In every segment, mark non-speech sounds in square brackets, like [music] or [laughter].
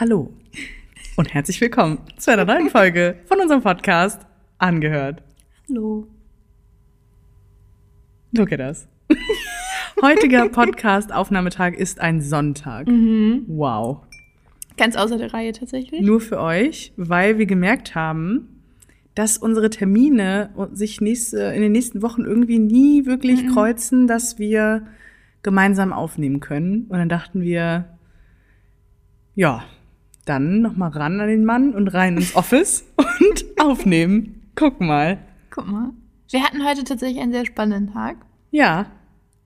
Hallo und herzlich willkommen zu einer neuen Folge von unserem Podcast Angehört. Hallo. Look at us. Heutiger Podcast-Aufnahmetag ist ein Sonntag. Wow. Ganz außer der Reihe tatsächlich. Nur für euch, weil wir gemerkt haben, dass unsere Termine sich nächste, in den nächsten Wochen irgendwie nie wirklich kreuzen, dass wir gemeinsam aufnehmen können. Und dann dachten wir, ja, dann noch mal ran an den Mann und rein ins Office [laughs] und aufnehmen. Guck mal. Guck mal. Wir hatten heute tatsächlich einen sehr spannenden Tag. Ja.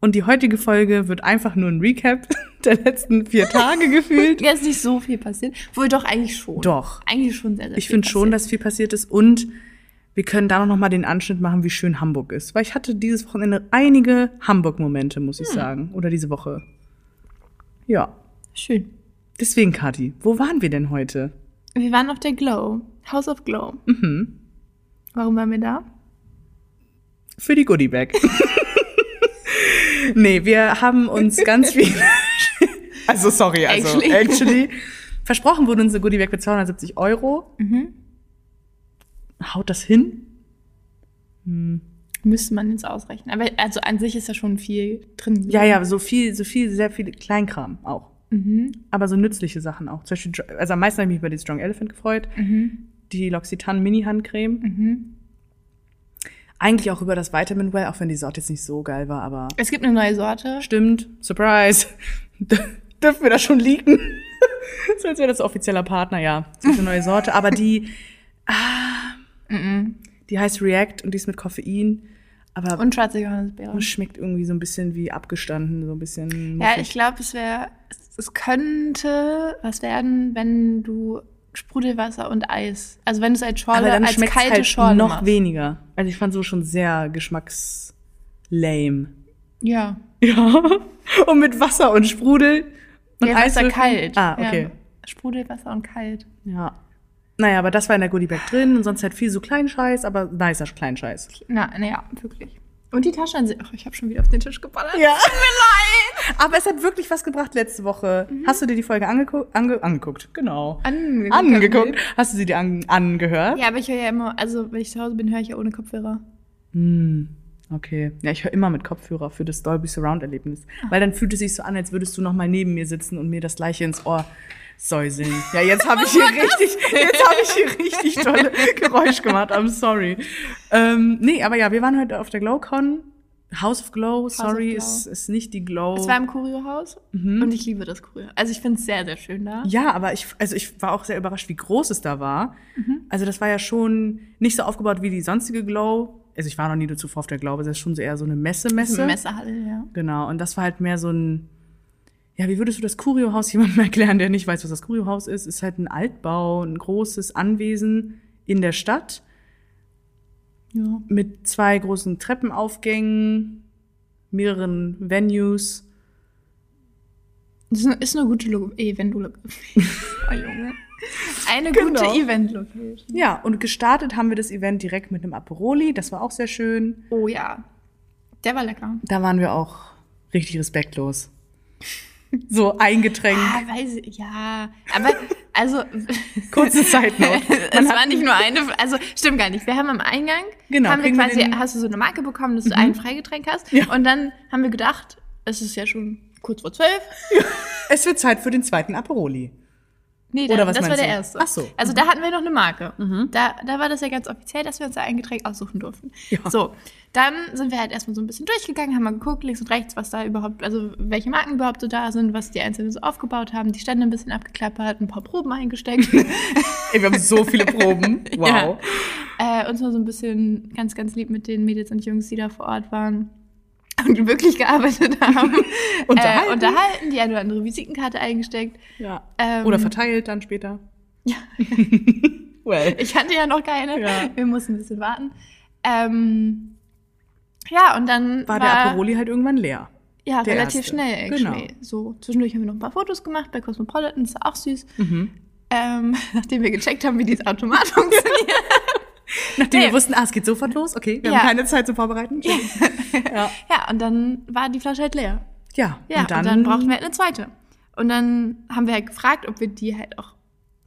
Und die heutige Folge wird einfach nur ein Recap [laughs] der letzten vier Tage gefühlt. [laughs] Ja, ist nicht so viel passiert. Wohl doch eigentlich schon. Doch. Eigentlich schon sehr, sehr Ich finde schon, dass viel passiert ist und wir können da noch mal den Anschnitt machen, wie schön Hamburg ist. Weil ich hatte dieses Wochenende einige Hamburg-Momente, muss ich sagen. Oder diese Woche. Ja. Schön. Deswegen, Kathi, wo waren wir denn heute? Wir waren auf der Glow. House of Glow. Mhm. Warum waren wir da? Für die Goodie Bag. nee, wir haben uns ganz viel. [laughs] also, sorry, also, Actually. actually. Versprochen wurde uns eine Goodie Bag für 270 Euro. Mhm. Haut das hin? Müsste man jetzt ausrechnen. Aber also an sich ist da schon viel drin. Ja, ja, so viel, so viel, sehr viel Kleinkram auch. Mhm. Aber so nützliche Sachen auch. Zum Beispiel, also am meisten habe ich mich über die Strong Elephant gefreut. Mhm. Die L'Occitane Mini-Handcreme. Mhm. Eigentlich auch über das Vitamin Well, auch wenn die Sorte jetzt nicht so geil war, aber Es gibt eine neue Sorte. stimmt. Surprise. [laughs] Dürfen wir das schon leaken? [laughs] so als wäre das offizieller Partner, ja. Es gibt eine neue Sorte, aber die, [laughs] Mhm. die heißt React und die ist mit Koffein. Aber Und schwarze Johannisbeere. schmeckt irgendwie so ein bisschen wie abgestanden, so ein bisschen Ja, muffig. ich glaube, es wäre, es- könnte was werden, wenn du Sprudelwasser und Eis, also wenn du es als Schorle, Aber dann als kalte halt Schorle noch machst. weniger. Also ich fand so schon sehr geschmackslame. Ja. Ja. [laughs] Und mit Wasser und Sprudel. Und ja, Wasser Eiswürfeln. kalt. Ah, okay. Ja. Sprudelwasser und kalt. Ja. Naja, aber das war in der Goodie Bag drin und sonst halt viel so Kleinscheiß, aber nicer Kleinscheiß. Na, naja, wirklich. Und die Tasche an sich. Ach, ich habe schon wieder auf den Tisch geballert. Ja. Tut mir leid. Aber es hat wirklich was gebracht letzte Woche. Hast du dir die Folge angegu ange angeguckt? Genau. Angeguckt. Angeguckt. Hast du sie dir an angehört? Ja, aber ich höre ja immer, also wenn ich zu Hause bin, höre ich ja ohne Kopfhörer. Hm, okay. Ja, ich höre immer mit Kopfhörer für das Dolby Surround Erlebnis, weil dann fühlt es sich so an, als würdest du noch mal neben mir sitzen und mir das gleiche ins Ohr säuseln. Ja, jetzt habe ich hier richtig, jetzt habe ich hier richtig tolle Geräusch gemacht. I'm sorry. Ähm, nee, aber ja, wir waren heute auf der GlowCon. House of Glow, sorry, Glow. ist, ist nicht die Glow. Es war im Curio-Haus und ich liebe das Curio. Also ich finde es sehr, sehr schön da. Ja, aber ich, also ich war auch sehr überrascht, wie groß es da war. Also das war ja schon nicht so aufgebaut wie die sonstige Glow. Also ich war noch nie zuvor auf der Glow, aber das ist schon so eher so eine Messe, Messe. Messehalle, ja. Genau, und das war halt mehr so ein, ja, wie würdest du das Curio-Haus jemandem [laughs] erklären, der nicht weiß, was das Curio-Haus ist? Ist halt ein Altbau, ein großes Anwesen in der Stadt Ja. mit zwei großen Treppenaufgängen, mehreren Venues. Das ist eine, ist eine gute Lo Event-Location. [laughs] oh, Junge. Eine Genau. gute Event-Location. Ja, und gestartet haben wir das Event direkt mit einem Aperoli, das war auch sehr schön. Oh ja. Der war lecker. Da waren wir auch richtig respektlos. [laughs] So eingetränkt. Ah, weiß ich, ja. Aber, also. [laughs] Kurze Zeitnote. [laughs] es war nicht nur eine, also stimmt gar nicht. Wir haben am Eingang, Genau, haben wir wir quasi, Mhm. hast du so eine Marke bekommen, dass du ein Freigetränk hast. Ja. Und dann haben wir gedacht, es ist ja schon kurz vor zwölf. Es wird Zeit für den zweiten Aperoli. Nee, Oder da, was das war der du? erste. Ach so. Mhm. Also da hatten wir noch eine Marke. Da, da war das ja ganz offiziell, dass wir uns da ein Getränk aussuchen durften. Ja. So, dann sind wir halt erstmal so ein bisschen durchgegangen, haben mal geguckt, links und rechts, was da überhaupt, also welche Marken überhaupt so da sind, was die Einzelnen so aufgebaut haben, die Stände ein bisschen abgeklappert, ein paar Proben eingesteckt. Ey, wir haben so viele Proben. [laughs] Wow. äh, uns mal so ein bisschen ganz, ganz lieb mit den Mädels und Jungs, die da vor Ort waren. Und wirklich gearbeitet haben. [laughs] Unterhalten. Äh, unterhalten, die eine oder andere Visitenkarte eingesteckt. Ja. Ähm, Oder verteilt dann später. Ja. [laughs] Well. Ich hatte ja noch keine. Ja. Wir mussten ein bisschen warten. Ähm, ja, und dann War der Aperoli halt irgendwann leer. Ja, der relativ erste. schnell, actually. Genau. So, zwischendurch haben wir noch ein paar Fotos gemacht bei Cosmopolitan, ist auch süß. Mhm. Ähm, [laughs] nachdem wir gecheckt haben, wie dieses Automat funktioniert. Nachdem Nee. wir wussten, ah, es geht sofort los. Okay, wir Ja. haben keine Zeit zum Vorbereiten. [laughs] Ja. Ja, und dann war die Flasche halt leer. Ja, Ja, und dann, brauchten wir halt eine zweite. Und dann haben wir halt gefragt, ob wir die halt auch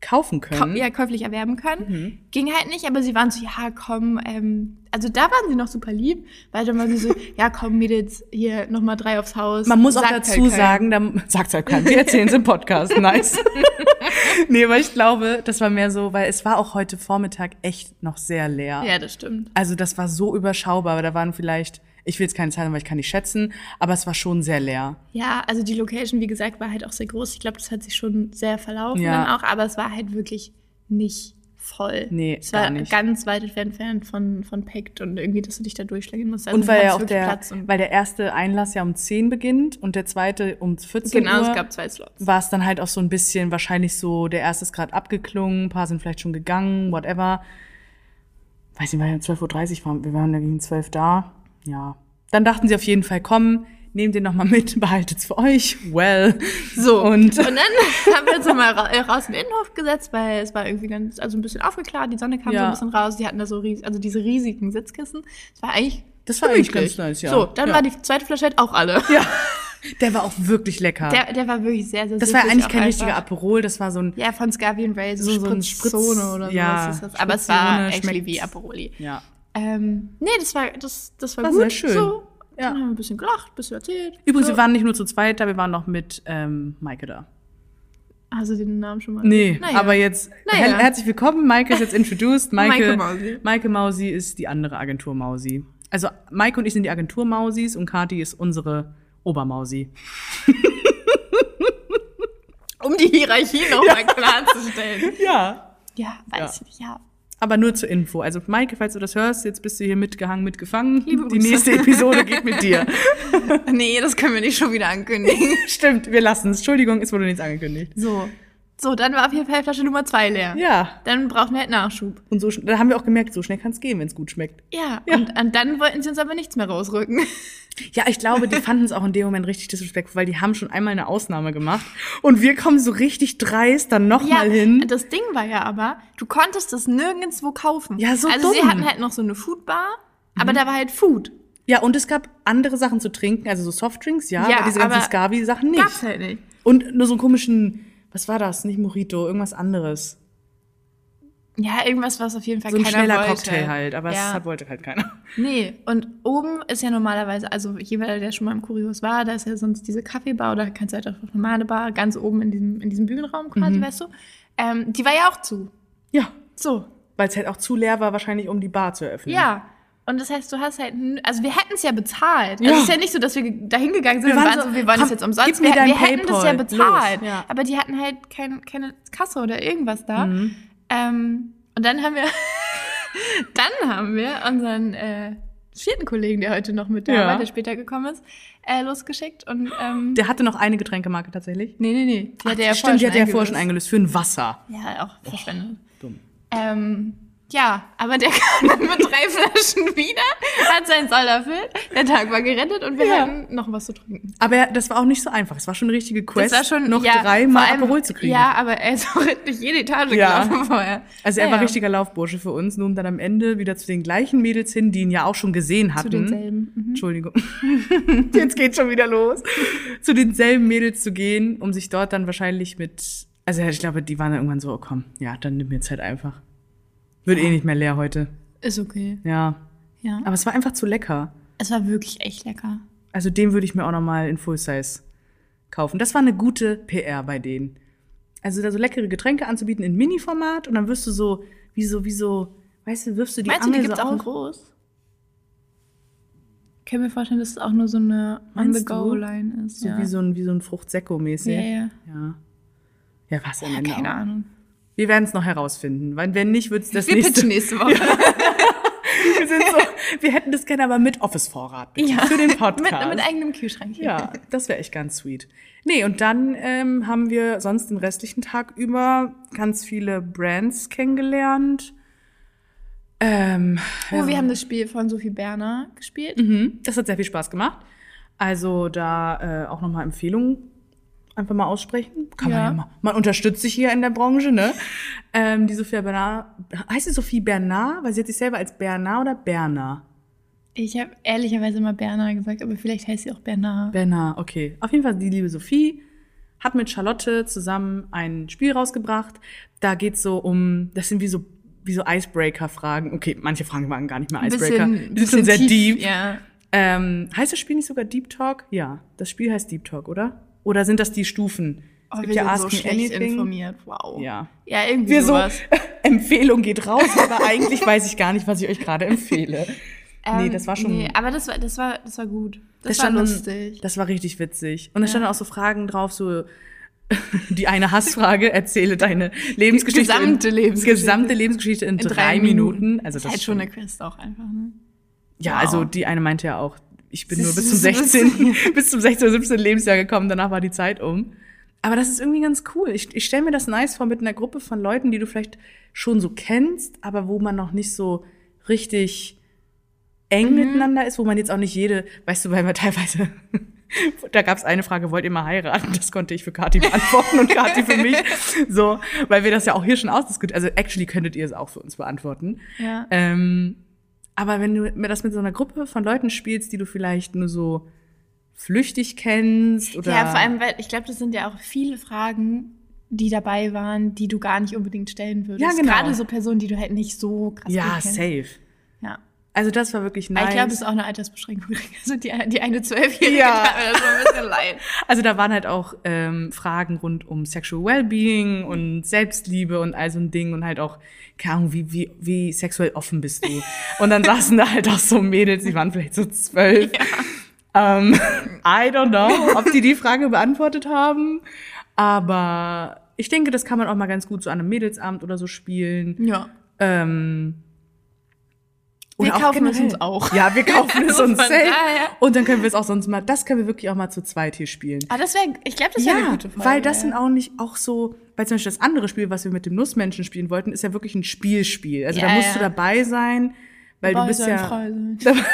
kaufen kau können. ja, käuflich erwerben können. Mhm. Ging halt nicht, aber sie waren so, ja, komm, ähm, also da waren sie noch super lieb, weil dann waren sie so, [laughs] ja, komm, Mädels, hier nochmal drei aufs Haus. Man muss auch halt dazu keinem. sagen, da sagt halt keiner. Wir erzählen es im Podcast. [laughs] Nice. [laughs] nee, aber ich glaube, das war mehr so, weil es war auch heute Vormittag echt noch sehr leer. Ja, das stimmt. Also das war so überschaubar, aber da waren vielleicht, ich will jetzt keine Zahlen, weil ich kann nicht schätzen, aber es war schon sehr leer. Ja, also die Location, wie gesagt, war halt auch sehr groß. Ich glaube, das hat sich schon sehr verlaufen Ja. dann auch, aber es war halt wirklich nicht voll. Nee, es war nicht. ganz weit entfernt von, von Packed und irgendwie, dass du dich da durchschlagen musst. Also Und weil ja auch der, weil der erste Einlass ja um 10 beginnt und der zweite um 14 Genau, Uhr. es gab zwei Slots. war es dann halt auch so ein bisschen wahrscheinlich so, der erste ist gerade abgeklungen, ein paar sind vielleicht schon gegangen, whatever. Weiß nicht, weil ja 12.30 Uhr waren, wir waren ja gegen 12 da. Ja. Dann dachten sie auf jeden Fall, komm, nehmt den noch mal mit, [laughs] behaltet's für euch. Well. So, Und- und, dann [laughs] haben wir uns mal ra äh, raus in den Innenhof gesetzt, weil es war irgendwie ganz, also ein bisschen aufgeklärt, die Sonne kam so Ja. ein bisschen raus, die hatten da so ries also diese riesigen Sitzkissen. Es war eigentlich Das war eigentlich gemütlich. ganz nice, ja. So, dann Ja. war die zweite Flaschette auch alle. [laughs] Ja. Der war auch wirklich lecker. Der, der war wirklich sehr, sehr das war eigentlich kein einfach. richtiger Aperol, das war so ein, Ja, von Scavi and Ray, so, So- so ein Spritzone oder so. ja, ist das. Aber es war actually wie Aperoli. ja. Ähm, nee, das war, das, das war, War gut. sehr schön. So. Ja. Dann haben wir ein bisschen gelacht, ein bisschen erzählt. Übrigens, so. wir waren nicht nur zu zweit da, wir waren noch mit ähm, Maike da. Hast du den Namen schon mal? Nee, Naja. aber jetzt Naja. her herzlich willkommen. Maike ist jetzt introduced. [laughs] Maike, Maike Mausi. Maike Mausi ist die andere Agentur Mausi. Also Maike und ich sind die Agentur Mausis und Kati ist unsere Obermausi. [laughs] Um die Hierarchie nochmal klarzustellen. Ja. Ja, weiß Ja. ich nicht, ja. Aber nur zur Info. Also Maike, falls du das hörst, jetzt bist du hier mitgehangen, mitgefangen. Liebe die nächste Episode geht mit dir. [laughs] Nee, das können wir nicht schon wieder ankündigen. Stimmt, wir lassen es. Entschuldigung, es wurde nichts angekündigt. So. So, dann war auf jeden Fall Flasche Nummer zwei leer. Ja. Dann brauchen wir halt Nachschub. Und so, da haben wir auch gemerkt, so schnell kann es gehen, wenn es gut schmeckt. Ja, Ja. Und, und dann wollten sie uns aber nichts mehr rausrücken. [laughs] Ja, ich glaube, die fanden es auch in dem Moment richtig disrespektvoll, weil die haben schon einmal eine Ausnahme gemacht. Und wir kommen so richtig dreist dann nochmal hin. das Ding war ja aber, du konntest das nirgendwo kaufen. Ja, so Also sie dumm. Mhm. hatten halt noch so eine Foodbar, aber da war halt Food. Ja, und es gab andere Sachen zu trinken, also so Softdrinks, ja, Ja, aber diese ganzen Scavi-Sachen nicht. Gab's halt nicht. Und nur so einen komischen, was war das? Nicht Mojito, irgendwas anderes. Ja, irgendwas, was auf jeden Fall So ein schneller wollte. Cocktail halt, aber ja. das hat, wollte halt keiner. [laughs] Nee, und oben ist ja normalerweise, also jeder, der schon mal im Kurios war, da ist ja sonst diese Kaffeebar oder kannst du halt auch normale Bar, ganz oben in diesem, in diesem Bühnenraum Mhm. quasi, weißt du. Ähm, die war ja auch zu. Ja, So, weil es halt auch zu leer war, wahrscheinlich, um die Bar zu eröffnen. ja. Und das heißt, du hast halt, also wir hätten es ja bezahlt. Ja. Also es ist ja nicht so, dass wir da hingegangen sind Wir und waren waren so, so, wir wollen komm, das jetzt umsonst. gib mir wir wir hätten das ja bezahlt. Los, ja. Aber die hatten halt kein, keine Kasse oder irgendwas da. Mhm. Ähm, und dann haben wir, [laughs] dann haben wir unseren äh, vierten Kollegen, der heute noch mit da Ja. war, der später gekommen ist, äh, losgeschickt. Und ähm, Der hatte noch eine Getränkemarke tatsächlich. nee, nee, nee. Die hat er ja Stimmt, die hat er ja vorher schon eingelöst. eingelöst für ein Wasser. Ja, auch verschwendet. Dumm. Ähm, ja, aber der [laughs] kam dann mit drei Flaschen wieder, hat seinen Soll erfüllt, der Tag war gerettet und wir Ja. hatten noch was zu trinken. Aber das war auch nicht so einfach. Es war schon eine richtige Quest, das war schon, noch ja, dreimal Aperol zu kriegen. Ja, aber er ist [laughs] auch durch jede Etage Ja. gelaufen vorher. Also er ja, war richtiger Laufbursche für uns, nur um dann am Ende wieder zu den gleichen Mädels hin, die ihn ja auch schon gesehen hatten. Zu denselben. Mhm. Entschuldigung. [laughs] Jetzt geht schon wieder los. zu denselben Mädels zu gehen, um sich dort dann wahrscheinlich mit. Also ich glaube, die waren dann irgendwann so, oh, komm, ja, dann nimm mir Zeit einfach. Wird eh nicht mehr leer heute. Ist okay. Ja. Ja. Aber es war einfach zu lecker. es war wirklich echt lecker. Also den würde ich mir auch noch mal in Full Size kaufen. Das war eine gute PR bei denen. Also da so leckere Getränke anzubieten in Mini-Format und dann wirst du so, wie so, wie so, weißt du, wirfst du die Meinst du, die Angel gibt's so auch in groß? Ich kann mir vorstellen, dass es auch nur so eine? On-the-Go-Line ist. So ja. wie so ein, wie so ein Fruchtsäcko-mäßig. ja, ja. Ja. Ja, was am Ende Keine auch. Ahnung. Wir werden es noch herausfinden. Weil wenn nicht, wird es das Wir nächste. pitchen nächste Woche. [laughs] Wir, sind so, wir hätten das gerne aber mit Office-Vorrat, bitte, für den [laughs] mit, Podcast. mit eigenem Kühlschrank. Ja, das wäre echt ganz sweet. Nee, und dann ähm, haben wir sonst den restlichen Tag über ganz viele Brands kennengelernt. Ähm, Oh, wir haben das Spiel von Sophie Berner gespielt. mhm, das hat sehr viel Spaß gemacht. Also da äh, auch nochmal Empfehlungen einfach mal aussprechen. Kann man Ja. ja mal. Man unterstützt sich hier in der Branche, ne? [laughs] Ähm, die Sophia Bernard, heißt sie Sophie Bernard? Weil sie hat sich selber als Bernard oder Berner? Ich habe ehrlicherweise immer Berner gesagt, aber vielleicht heißt sie auch Bernard. Bernard, okay. Auf jeden Fall die liebe Sophie hat mit Charlotte zusammen ein Spiel rausgebracht. Da geht's so um, das sind wie so wie so Icebreaker-Fragen. Okay, manche Fragen waren gar nicht mehr Icebreaker. bisschen, Die sind schon sehr bisschen deep. Ja. Ähm, heißt das Spiel nicht sogar Deep Talk? Ja, das Spiel heißt Deep Talk, oder? Oder sind das die Stufen? Oh, wir sind so schlecht informiert. Wow. Ja. Ja, irgendwie Wir so, sowas. [laughs] Empfehlung geht raus, aber eigentlich weiß ich gar nicht, was ich euch gerade empfehle. [laughs] nee, Ähm, das war schon. Nee, aber das war, das war, das war gut. Das, das war dann- lustig. Das war richtig witzig. Und da standen auch so Fragen drauf, so [laughs] die eine Hassfrage, erzähle deine Lebensgeschichte. gesamte in, Lebensgeschichte. Gesamte Lebensgeschichte in, drei, Minuten. Also das das ist halt schon eine Quest auch einfach, ne? Ja, Wow. also die eine meinte ja auch, ich bin nur bis zum das ist- 16. bis zum 16. oder 17. Lebensjahr gekommen, danach war die Zeit um. Aber das ist irgendwie ganz cool. Ich, ich stelle mir das nice vor mit einer Gruppe von Leuten, die du vielleicht schon so kennst, aber wo man noch nicht so richtig eng Mhm. miteinander ist, wo man jetzt auch nicht jede, weißt du, weil man [laughs] teilweise, da gab es eine Frage, wollt ihr mal heiraten? Das konnte ich für Kathi beantworten und Kathi für mich. [laughs] So, weil wir das ja auch hier schon ausdiskutiert. Also actually könntet ihr es auch für uns beantworten. Ja. Ähm, aber wenn du mir das mit so einer Gruppe von Leuten spielst, die du vielleicht nur so flüchtig kennst oder Ja, vor allem, weil ich glaube, das sind ja auch viele Fragen, die dabei waren, die du gar nicht unbedingt stellen würdest. Ja, genau. Gerade so Personen, die du halt nicht so krass ja safe. Ja. Also das war wirklich nice. Ich glaube, es ist auch eine Altersbeschränkung. [laughs] Also die, die eine Zwölfjährige Ja. tat mir das schon ein bisschen leid. [laughs] also da waren halt auch ähm, Fragen rund um Sexual Wellbeing und Selbstliebe und all so ein Ding und halt auch keine Ahnung, wie wie wie sexuell offen bist du? [laughs] Und dann saßen da halt auch so Mädels, die waren vielleicht so zwölf. Ähm, I don't know, ob die die Frage beantwortet haben, aber ich denke, das kann man auch mal ganz gut so an einem Mädelsabend oder so spielen. Ja. Ähm, Wir oder kaufen es uns auch. Ja, wir kaufen [laughs] es uns safe. Und dann können wir es auch sonst mal, das können wir wirklich auch mal zu zweit hier spielen. Ah, das wäre, ich glaube, das wäre eine Ja, gute Folge. weil das sind auch nicht auch so, weil zum Beispiel das andere Spiel, was wir mit dem Nussmenschen spielen wollten, ist ja wirklich ein Spielspiel. Also Ja, da musst ja. du dabei sein, weil Dabei du bist ja sein. [laughs]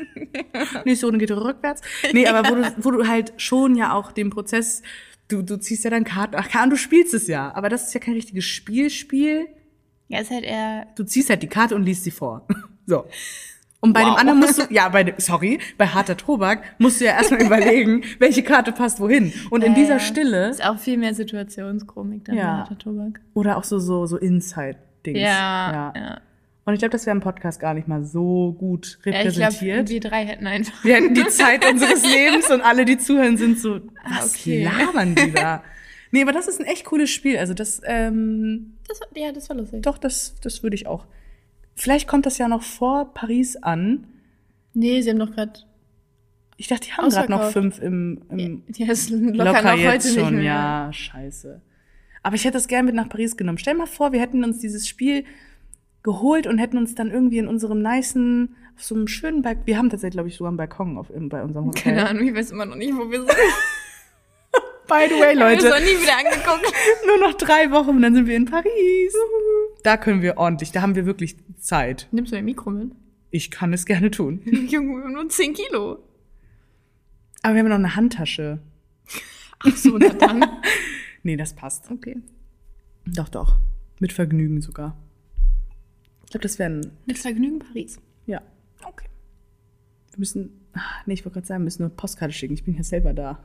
[laughs] nächste Runde geht rückwärts. Nee, aber wo du, wo du halt schon ja auch den Prozess, du, du ziehst ja dann Karten, ach, Karten, du spielst es ja, aber das ist ja kein richtiges Spielspiel. Ja, ist halt eher, Du ziehst halt die Karte und liest sie vor. So. Und bei dem Wow. anderen musst du, [laughs] ja, bei dem, sorry, bei harter Tobak musst du ja erstmal [laughs] überlegen, welche Karte passt wohin. Und in Ja, dieser ja. Stille, ist auch viel mehr Situationskomik dann Ja. ja. harter Tobak. oder auch so, so, so Inside-Dings. Ja, ja. Und ich glaube, das wäre im Podcast gar nicht mal so gut Ja, ich repräsentiert. glaube, wir drei hätten einfach. wir hätten die Zeit unseres Lebens und alle, die zuhören, sind so, Ah, was okay. labern die da? [laughs] Nee, aber das ist ein echt cooles Spiel. Also das, ähm, Das ja, das war lustig. doch, das, das würde ich auch. Vielleicht kommt das ja noch vor Paris an. Nee, sie haben doch gerade. Ich dachte, die haben gerade noch fünf im, im Ja, ist locker, locker, noch jetzt heute schon. nicht mehr. Ja, scheiße. Aber ich hätte das gerne mit nach Paris genommen. Stell mal vor, wir hätten uns dieses Spiel geholt und hätten uns dann irgendwie in unserem nicen, auf so einem schönen Balkon, wir haben tatsächlich, glaube ich, sogar einen Balkon auf, bei unserem Hotel. Keine Ahnung, ich weiß immer noch nicht, wo wir sind. [laughs] By the way, Wir Leute, noch nie wieder angeguckt. [laughs] nur noch drei Wochen und dann sind wir in Paris. Da können wir ordentlich, da haben wir wirklich Zeit. Nimmst du dein Mikro mit? Ich kann es gerne tun. [laughs] Junge, wir haben nur 10 Kilo. Aber wir haben noch eine Handtasche. Ach so, na dann. [laughs] Nee, das passt. Okay. Doch, doch. Mit Vergnügen sogar. Ich glaube, das wäre ein, Mit Vergnügen Paris. ja. Okay. Wir müssen, ah, nee, ich wollte gerade sagen, wir müssen eine Postkarte schicken. Ich bin ja selber da.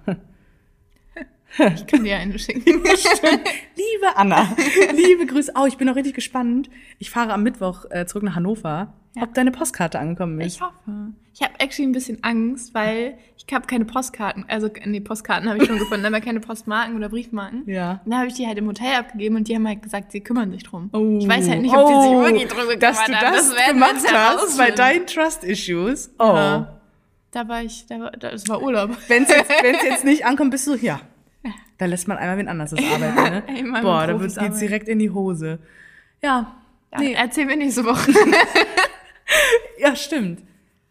Ich kann dir eine schicken. [laughs] Liebe Anna, [laughs] liebe Grüße. Oh, ich bin auch richtig gespannt. Ich fahre am Mittwoch äh, zurück nach Hannover, Ja. ob deine Postkarte angekommen ist. Ich hoffe. Ich habe actually ein bisschen Angst, weil ich habe keine Postkarten. Also, nee, Postkarten habe ich schon gefunden, aber keine Postmarken oder Briefmarken. Ja. Und da habe ich die halt im Hotel abgegeben und die haben halt gesagt, sie kümmern sich drum. Oh. Ich weiß halt nicht, ob die sich Oh, wirklich drum gekümmert Dass du haben. das, werden wir gemacht hast bei deinen Trust-Issues. Oh. Ja. Da war ich, da war, das war Urlaub. Wenn es jetzt, wenn's jetzt [laughs] nicht ankommt, bist du, ja. Da lässt man einmal wen anders das [laughs] arbeiten, ne? mit Boah, da Profis wird- geht's direkt in die Hose. Ja. Ja, Nee. Erzählen wir nächste Woche. [laughs] Ja, stimmt.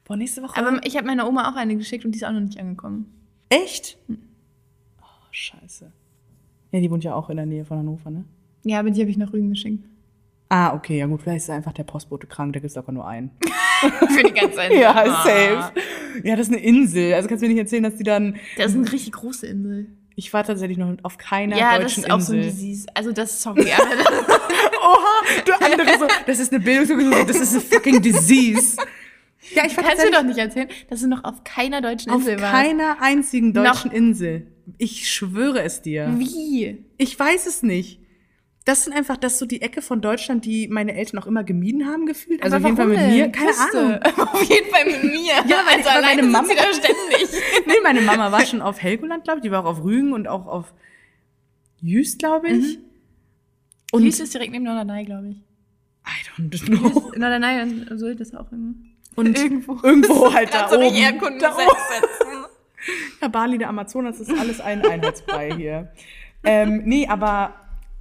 Boah, nächste Woche. aber ich habe meiner Oma auch eine geschickt und die ist auch noch nicht angekommen. Echt? Oh, scheiße. Ja, die wohnt ja auch in der Nähe von Hannover, ne? Ja, aber die habe ich nach Rügen geschickt. Ah, okay, ja gut, vielleicht ist einfach der Postbote krank, da gibt's aber nur einen. [laughs] Für die ganze Zeit. Ja, Ah. safe. Ja, das ist eine Insel. Also kannst du mir nicht erzählen, dass die dann. Das ist eine richtig große Insel. Ich war tatsächlich noch auf keiner Ja, das deutschen ist auch so ein Insel. Disease. Also das, sorry, aber das, [laughs] Oha, du andere so, das ist eine Bildung, das ist ein fucking disease. Ja, ich kannst du doch nicht erzählen, dass du noch auf keiner deutschen auf Insel warst. keiner einzigen deutschen Insel. Ich schwöre es dir. Wie? Ich weiß es nicht. Das sind einfach, das ist so die Ecke von Deutschland, die meine Eltern auch immer gemieden haben gefühlt. Also Aber auf jeden Fall mit mir. denn? Keine Küste. Ahnung. [laughs] Auf jeden Fall mit mir. Ja, weil- also weil meine Mama- da ständig. [laughs] Nee, meine Mama war schon auf Helgoland, glaube ich. Die war auch auf Rügen und auch auf Jüst, glaube ich. Und Jüst ist direkt neben Norderney, glaube ich. I don't know. Norderney und Sylt ist auch irgendwo. Und Irgendwo. irgendwo [laughs] halt da du oben. Da oben. Ja, Bali, der Amazonas, ist alles ein Einheitsbrei hier. Ähm, nee, aber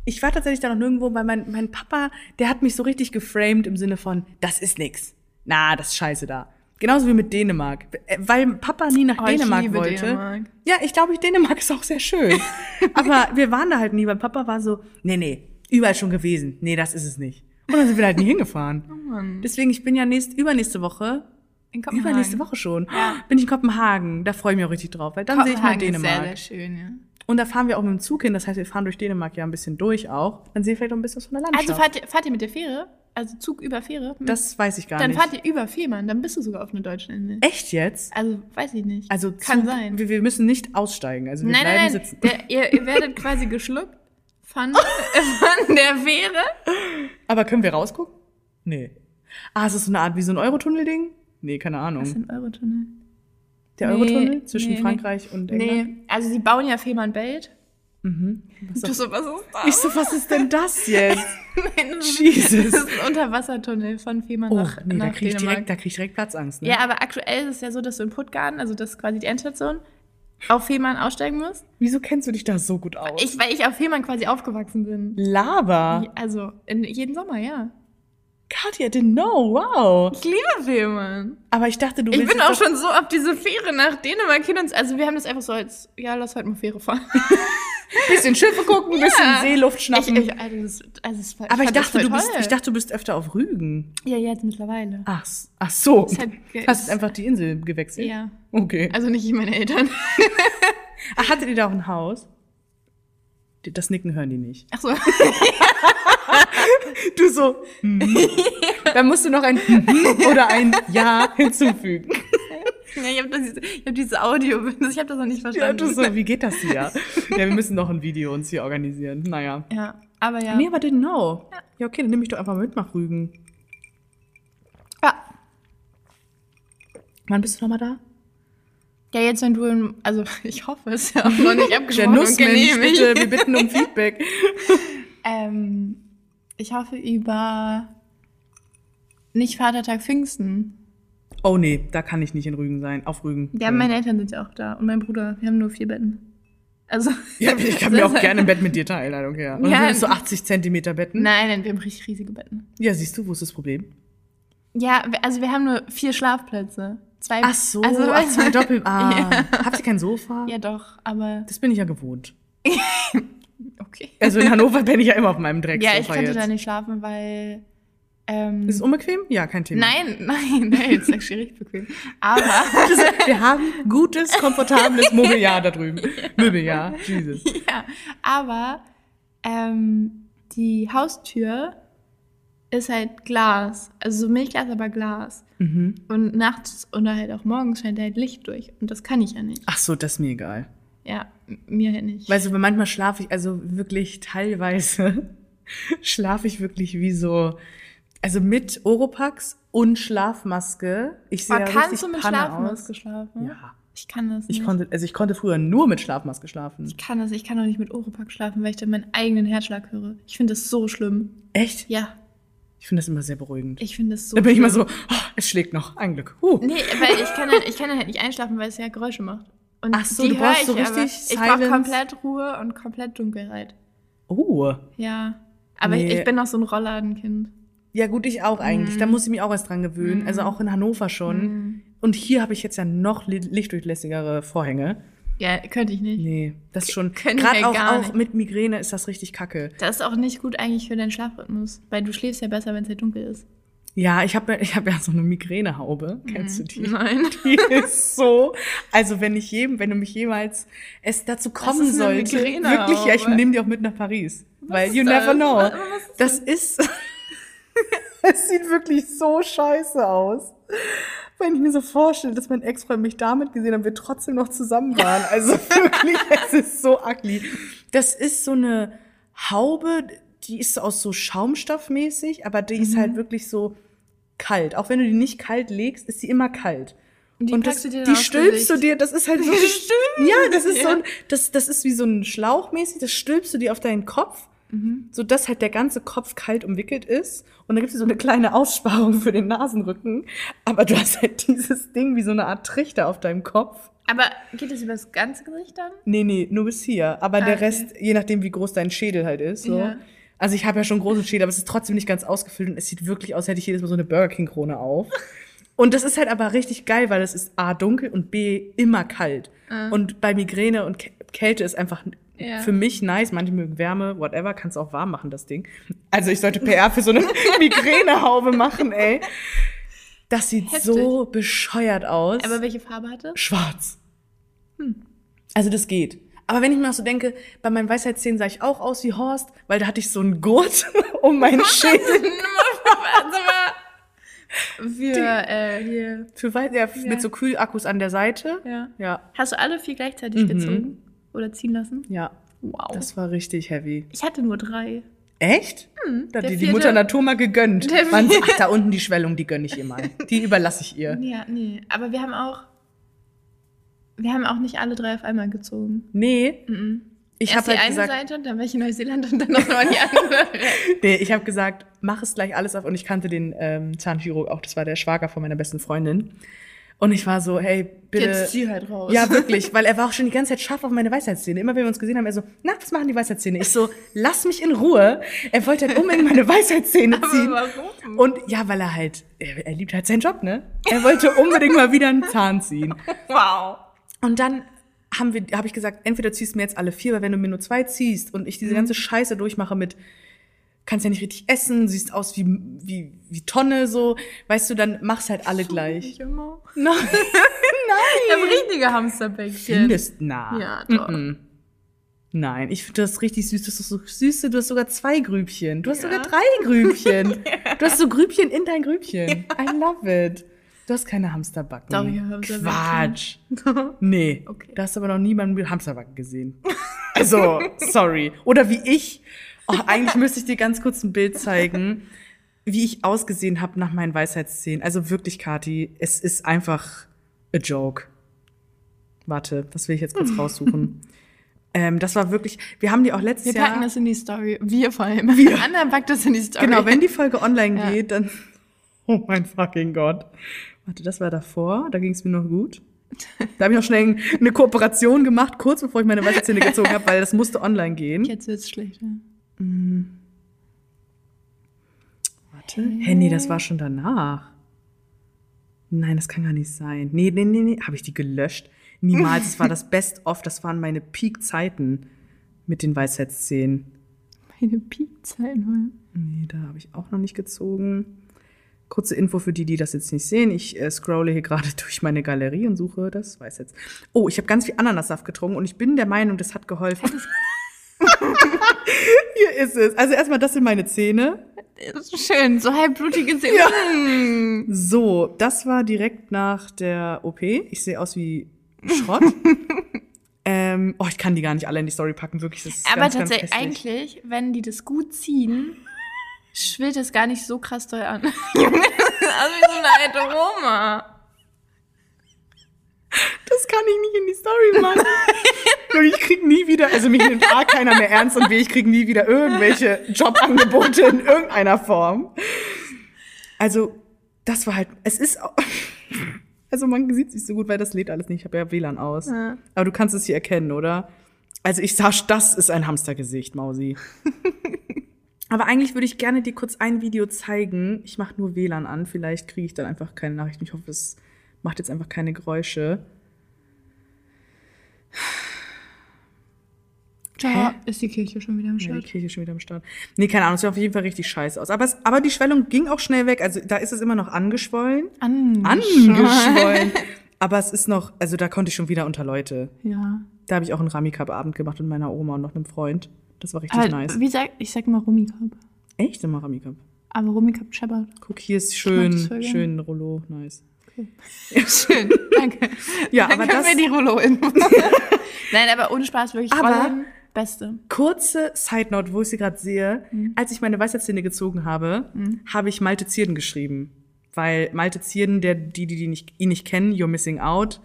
ich war tatsächlich da noch nirgendwo, weil mein, mein Papa, der hat mich so richtig geframed im Sinne von, das ist nix. Na, das ist scheiße da. Genauso wie mit Dänemark. Äh, Weil Papa nie nach Oh, Dänemark wollte. Dänemark. Ja, ich glaube, Dänemark ist auch sehr schön. [laughs] aber wir waren da halt nie, weil Papa war so, nee, nee, überall schon gewesen. Nee, das ist es nicht. Und dann sind wir halt nie hingefahren. [laughs] Oh Mann. Deswegen, ich bin ja nächst, übernächste Woche In Kopenhagen. Übernächste Woche schon. Ja. Bin ich in Kopenhagen. Da freue ich mich auch richtig drauf, weil dann sehe ich mal Kopenhagen ist Dänemark. Sehr, sehr schön, ja. Und da fahren wir auch mit dem Zug hin. Das heißt, wir fahren durch Dänemark ja ein bisschen durch auch. Dann sehen wir vielleicht auch ein bisschen was von der Landschaft. Also fahrt ihr, fahrt ihr mit der Fähre? Also Zug über Fähre? das weiß ich gar Dann nicht. fahrt ihr über Fehmarn, dann bist du sogar auf einer deutschen Insel. Echt jetzt? Also, weiß ich nicht. Also Kann Zug, sein. Wir, wir müssen nicht aussteigen. Also wir nein, bleiben nein, nein. sitzen. Der, ihr, ihr werdet quasi geschluckt von, [laughs] von der Fähre. Aber können wir rausgucken? Nee. Ah, ist das so eine Art wie so ein Eurotunnel-Ding? Nee, keine Ahnung. Was ist ein Eurotunnel? Der Nee, Eurotunnel zwischen nee, Frankreich und England? Nee, also sie bauen ja Fehmarn-Belt. Mhm. Was Du so, was ist das? Ich so, was ist denn das jetzt? [laughs] Ist- Jesus. Das ist ein Unterwassertunnel von Fehmarn Oh, nach, nee, da nach krieg ich Dänemark. direkt, da krieg ich direkt Platzangst. Ne? Ja, aber aktuell ist es ja so, dass du in Puttgarden, also das ist quasi die Endstation, auf Fehmarn aussteigen musst. Wieso kennst du dich da so gut aus? Ich, weil ich auf Fehmarn quasi aufgewachsen bin. Laber. Also in jeden Sommer, ja. Katja, know, wow. Ich liebe Fehmarn. Aber ich dachte, du Ich bin auch schon so auf diese Fähre nach Dänemark hin und also wir haben das einfach so als, ja, lass heute mal Fähre fahren. [laughs] bisschen Schiffe gucken, ein bisschen Ja. Seeluft Ich, schnappen. ich, also das, also das, war- aber ich das dachte, du bist, ich dachte, du bist öfter auf Rügen. Ja, jetzt mittlerweile. Ach, ach so. Halt Hast einfach die Insel gewechselt? Ja. Okay. Also nicht ich meine Eltern. Ach, [laughs] hattet ihr da auch ein Haus? Das Nicken hören die nicht. Ach so. [laughs] [laughs] Du so, [laughs] hm. da musst du noch ein [laughs] oder ein Ja hinzufügen. Ja, ich habe hab dieses Audio, ich habe das noch nicht Ja, verstanden. du so, wie geht das hier? Ja, wir müssen noch ein Video uns hier organisieren. Naja. Ja, aber ja. Nee, aber didn't know. Ja, okay, dann nehme ich doch einfach mit nach Rügen. ja. Wann bist du nochmal da? Ja, jetzt wenn du, im, also ich hoffe, es ist ja auch noch nicht Der abgesprochen und Nussmensch, bitte, wir bitten um Feedback. Ähm, ich hoffe über nicht Vatertag Pfingsten. Oh nee, da kann ich nicht in Rügen sein. Auf Rügen. Ja, meine Eltern sind ja auch da und mein Bruder. Wir haben nur vier Betten. Also. Ja, ich kann [laughs] mir auch gerne im Bett mit dir teilen, I don't care. Und Ja. ja. so 80 Zentimeter Betten? Nein, nein, wir haben richtig riesige Betten. Ja, siehst du, wo ist das Problem? Ja, also wir haben nur vier Schlafplätze. Zwei. Ach so, also, ach, zwei [laughs] Doppel... Ah, Ja. habt ihr kein Sofa? Ja, doch, aber Das bin ich ja gewohnt. [laughs] okay. Also in [laughs] Hannover bin ich ja immer auf meinem Drecksofa Ja, ich könnte jetzt. da nicht schlafen, weil. Ähm, Ist es unbequem? Ja, kein Thema. nein, [laughs] nein, nein, ist actually richtig bequem. Aber [laughs] Wir haben gutes, komfortables Mobiliar da drüben. Mobiliar, Jesus. ja, aber ähm, die Haustür ist halt Glas, also so Milchglas, aber Glas. Mhm. Und nachts oder halt auch morgens scheint halt Licht durch und das kann ich ja nicht. Ach so, das ist mir egal. Ja, mir halt nicht. Weißt du, manchmal schlafe ich, also wirklich teilweise [laughs] schlafe ich wirklich wie so, also mit Oropax und Schlafmaske. Ich sehe Aber ja kannst du mit Panne Schlafmaske aus. schlafen? Ja. Ich kann das nicht. Ich konnte, also ich konnte früher nur mit Schlafmaske schlafen. ich kann das, ich kann doch nicht mit Oropax schlafen, weil ich dann meinen eigenen Herzschlag höre. Ich finde das so schlimm. Echt? Ja, Ich finde das immer sehr beruhigend. ich finde das so da bin ich schlimm. immer so, oh, es schlägt noch, ein Glück. Huh. Nee, weil ich kann, dann, ich kann dann halt nicht einschlafen, weil es ja Geräusche macht. Und Ach so, die du brauchst ich so aber. richtig Ich brauche komplett Ruhe und komplett Dunkelheit. Oh. Ja. Aber Nee. ich, ich bin noch so ein Rollladenkind. Ja, gut, ich auch eigentlich. Mhm. Da muss ich mich auch erst dran gewöhnen. Also auch in Hannover schon. Und hier habe ich jetzt ja noch li- lichtdurchlässigere Vorhänge. Ja, könnte ich nicht. Nee, das ist schon. Gerade auch, auch mit Migräne ist das richtig kacke. Das ist auch nicht gut eigentlich für deinen Schlafrhythmus, weil du schläfst ja besser, wenn es halt dunkel ist. Ja, ich habe ich hab ja so eine Migränehaube. Kennst du die? Nein. [laughs] Die ist so. Also wenn ich jedem, wenn du mich jemals es dazu kommen sollte, Migränehaube? wirklich, ja, ich nehme die auch mit nach Paris, weil ist you das? never know. Was- was das ist, [laughs] es sieht wirklich so scheiße aus. wenn ich mir so vorstelle, dass mein Ex-Freund mich damit gesehen hat, und wir trotzdem noch zusammen waren. Also [laughs] wirklich, es ist so ugly. Das ist so eine Haube, die ist aus so Schaumstoffmäßig, aber die ist halt wirklich so kalt. Auch wenn du die nicht kalt legst, ist sie immer kalt. Und die Und das, du dir dann die stülpst du dir, das ist halt [laughs] so. Ja, das ist so ein, das, das ist wie so ein Schlauch mäßig, das stülpst du dir auf deinen Kopf, Mhm. so dass halt der ganze Kopf kalt umwickelt ist. Und dann gibt es so eine kleine Aussparung für den Nasenrücken. Aber du hast halt dieses Ding wie so eine Art Trichter auf deinem Kopf. Aber geht das über das ganze Gesicht dann? Nee, nee, nur bis hier. Aber Ah, der okay. Rest, je nachdem, wie groß dein Schädel halt ist. So. Ja. Also ich habe ja schon großen Schädel, aber es ist trotzdem nicht ganz ausgefüllt und es sieht wirklich aus, als hätte ich jedes Mal so eine Burger King Krone auf. [laughs] Und das ist halt aber richtig geil, weil es ist A dunkel und B immer kalt. Und bei Migräne und Kä- Kälte ist einfach Ja. für mich nice. Manche mögen Wärme, whatever, kannst auch warm machen, das Ding. Also ich sollte PR für so eine [laughs] Migränehaube machen, ey. Das sieht Heftig. so bescheuert aus. Aber welche Farbe hatte? Schwarz. Also das geht. Aber wenn ich mir auch so denke, bei meinen Weisheitszähnen sah ich auch aus wie Horst, weil da hatte ich so einen Gurt [laughs] um meinen Schädel. Für, äh, hier. Für Wei- ja, mit so Kühlakkus an der Seite. Ja. Ja, Hast du alle vier gleichzeitig gezogen? Oder ziehen lassen? ja. Wow. Das war richtig heavy. ich hatte nur drei. Echt? da Hm, der hat dir die Mutter Natur mal gegönnt. Man, ach, da unten die Schwellung, die gönn ich ihr mal. Die überlasse ich ihr. Ja, nee. Aber wir haben auch. Wir haben auch nicht alle drei auf einmal gezogen. Nee, Mhm. ich habe die halt eine gesagt, Seite, dann in Neuseeland und dann nochmal die andere. [laughs] [laughs] nee, ich habe gesagt, mach es gleich alles auf. Und ich kannte den ähm, Zahnchirurg auch, das war der Schwager von meiner besten Freundin. Und ich war so, hey, bitte. Jetzt zieh halt raus. Ja, wirklich, [laughs] weil er war auch schon die ganze Zeit scharf auf meine Weisheitszähne. Immer wenn wir uns gesehen haben, er so, na, was machen die Weisheitszähne? Ich so, lass mich in Ruhe. Er wollte halt unbedingt meine Weisheitszähne ziehen. Aber warum? Und ja, weil er halt, er, er liebt halt seinen Job, ne? Er wollte unbedingt mal wieder einen Zahn ziehen. Wow. Und dann haben wir, habe ich gesagt, entweder ziehst du mir jetzt alle vier, weil wenn du mir nur zwei ziehst und ich diese ganze Scheiße durchmache mit, kannst ja nicht richtig essen, siehst aus wie, wie, wie Tonne, so, weißt du, dann mach's halt alle gleich. Nicht immer. [laughs] Nein, [laughs] Ich habe richtige Hamsterbäckchen. findest, na. Ja, doch. Mm-mm. Nein, ich finde das richtig süß. Das ist so süß. Du hast sogar zwei Grübchen. Du hast Ja. sogar drei Grübchen. [laughs] Du hast so Grübchen in dein Grübchen. I love it. Du hast keine Hamsterbacken. Doch, ich habe Hamsterbacken. Quatsch. [laughs] Nee. Okay. Du hast aber noch niemanden mit Hamsterbacken gesehen. Also, sorry. Oder wie ich. Oh, eigentlich müsste ich dir ganz kurz ein Bild zeigen, wie ich ausgesehen habe nach meinen Weisheitsszenen. Also wirklich, Kati, es ist einfach a joke. Warte, das will ich jetzt kurz [laughs] raussuchen. ähm, das war wirklich, wir haben die auch letztes Wir packen Jahr. das in die Story. Wir vor allem. Wir. Anderen packt das in die Story. Genau, wenn die Folge online Ja. geht, dann. Oh mein fucking Gott. Warte, das war davor, da ging es mir noch gut. Da habe ich noch schnell eine Kooperation gemacht, kurz bevor ich meine Weisheitszähne gezogen habe, weil das musste online gehen. Jetzt wird's schlechter. Warte. Hä, nee, das war schon danach. Nein, das kann gar nicht sein. Nee, nee, nee, nee. Habe ich die gelöscht? Niemals. Das war das Best-of. Das waren meine Peak-Zeiten mit den Weisheitszähnen. Meine Piepzeiten. Nee, da habe ich auch noch nicht gezogen. Kurze Info für die, die das jetzt nicht sehen. Ich äh, scrolle hier gerade [laughs] durch meine Galerie und suche das. Weiß jetzt. Oh, ich habe ganz viel Ananassaft getrunken und ich bin der Meinung, das hat geholfen. [laughs] hier ist es. Also erstmal, das sind meine Zähne. Das ist schön, so halbblutige Zähne. Ja. Mm. So, das war direkt nach der OP. Ich sehe aus wie Schrott. [laughs] ähm, oh, ich kann die gar nicht alle in die Story packen, wirklich. Das ist Aber ganz, ganz tatsächlich, hässlich. eigentlich, wenn die das gut ziehen, schwillt es gar nicht so krass doll an. [laughs] Also wie so eine alte Oma. Das kann ich nicht in die Story machen. Und ich krieg nie wieder, also mich nimmt A keiner mehr ernst und B, ich krieg nie wieder irgendwelche Jobangebote in irgendeiner Form. Also, das war halt, es ist, also man sieht es nicht so gut, weil das lädt alles nicht. Ich habe ja WLAN aus. Ja. Aber du kannst es hier erkennen, oder? Also ich sag, das ist ein Hamstergesicht, Mausi. Aber eigentlich würde ich gerne dir kurz ein Video zeigen. Ich mache nur WLAN an. Vielleicht kriege ich dann einfach keine Nachrichten. Ich hoffe, es macht jetzt einfach keine Geräusche. Da ist die Kirche schon wieder am Ja, die Start. Kirche ist schon wieder am Start. Nee, keine Ahnung, es sieht auf jeden Fall richtig scheiße aus. Aber, es, aber die Schwellung ging auch schnell weg. Also da ist es immer noch angeschwollen. Angeschwollen. Angeschwollen. [laughs] aber es ist noch, also da konnte ich schon wieder unter Leute. Ja. Da habe ich auch einen Rami-Cup-Abend gemacht mit meiner Oma und noch einem Freund. Das war richtig Aber nice. wie sag, ich sag mal Rumikap. Echt immer Rami-Cup. Aber Rumikap scheppert. Guck, hier ist schön, schön Rollo, nice. Schön, [laughs] danke. Ja, Dann aber können das- wir die Rollo in. [laughs] Nein, aber ohne Spaß wirklich Aber- Rollen, Beste. Kurze Side Note, wo ich sie gerade sehe. Als ich meine Weisheitszähne gezogen habe, habe ich Malte Zierden geschrieben. Weil Malte Zierden, der, die, die, die nicht, ihn nicht kennen, You're Missing Out,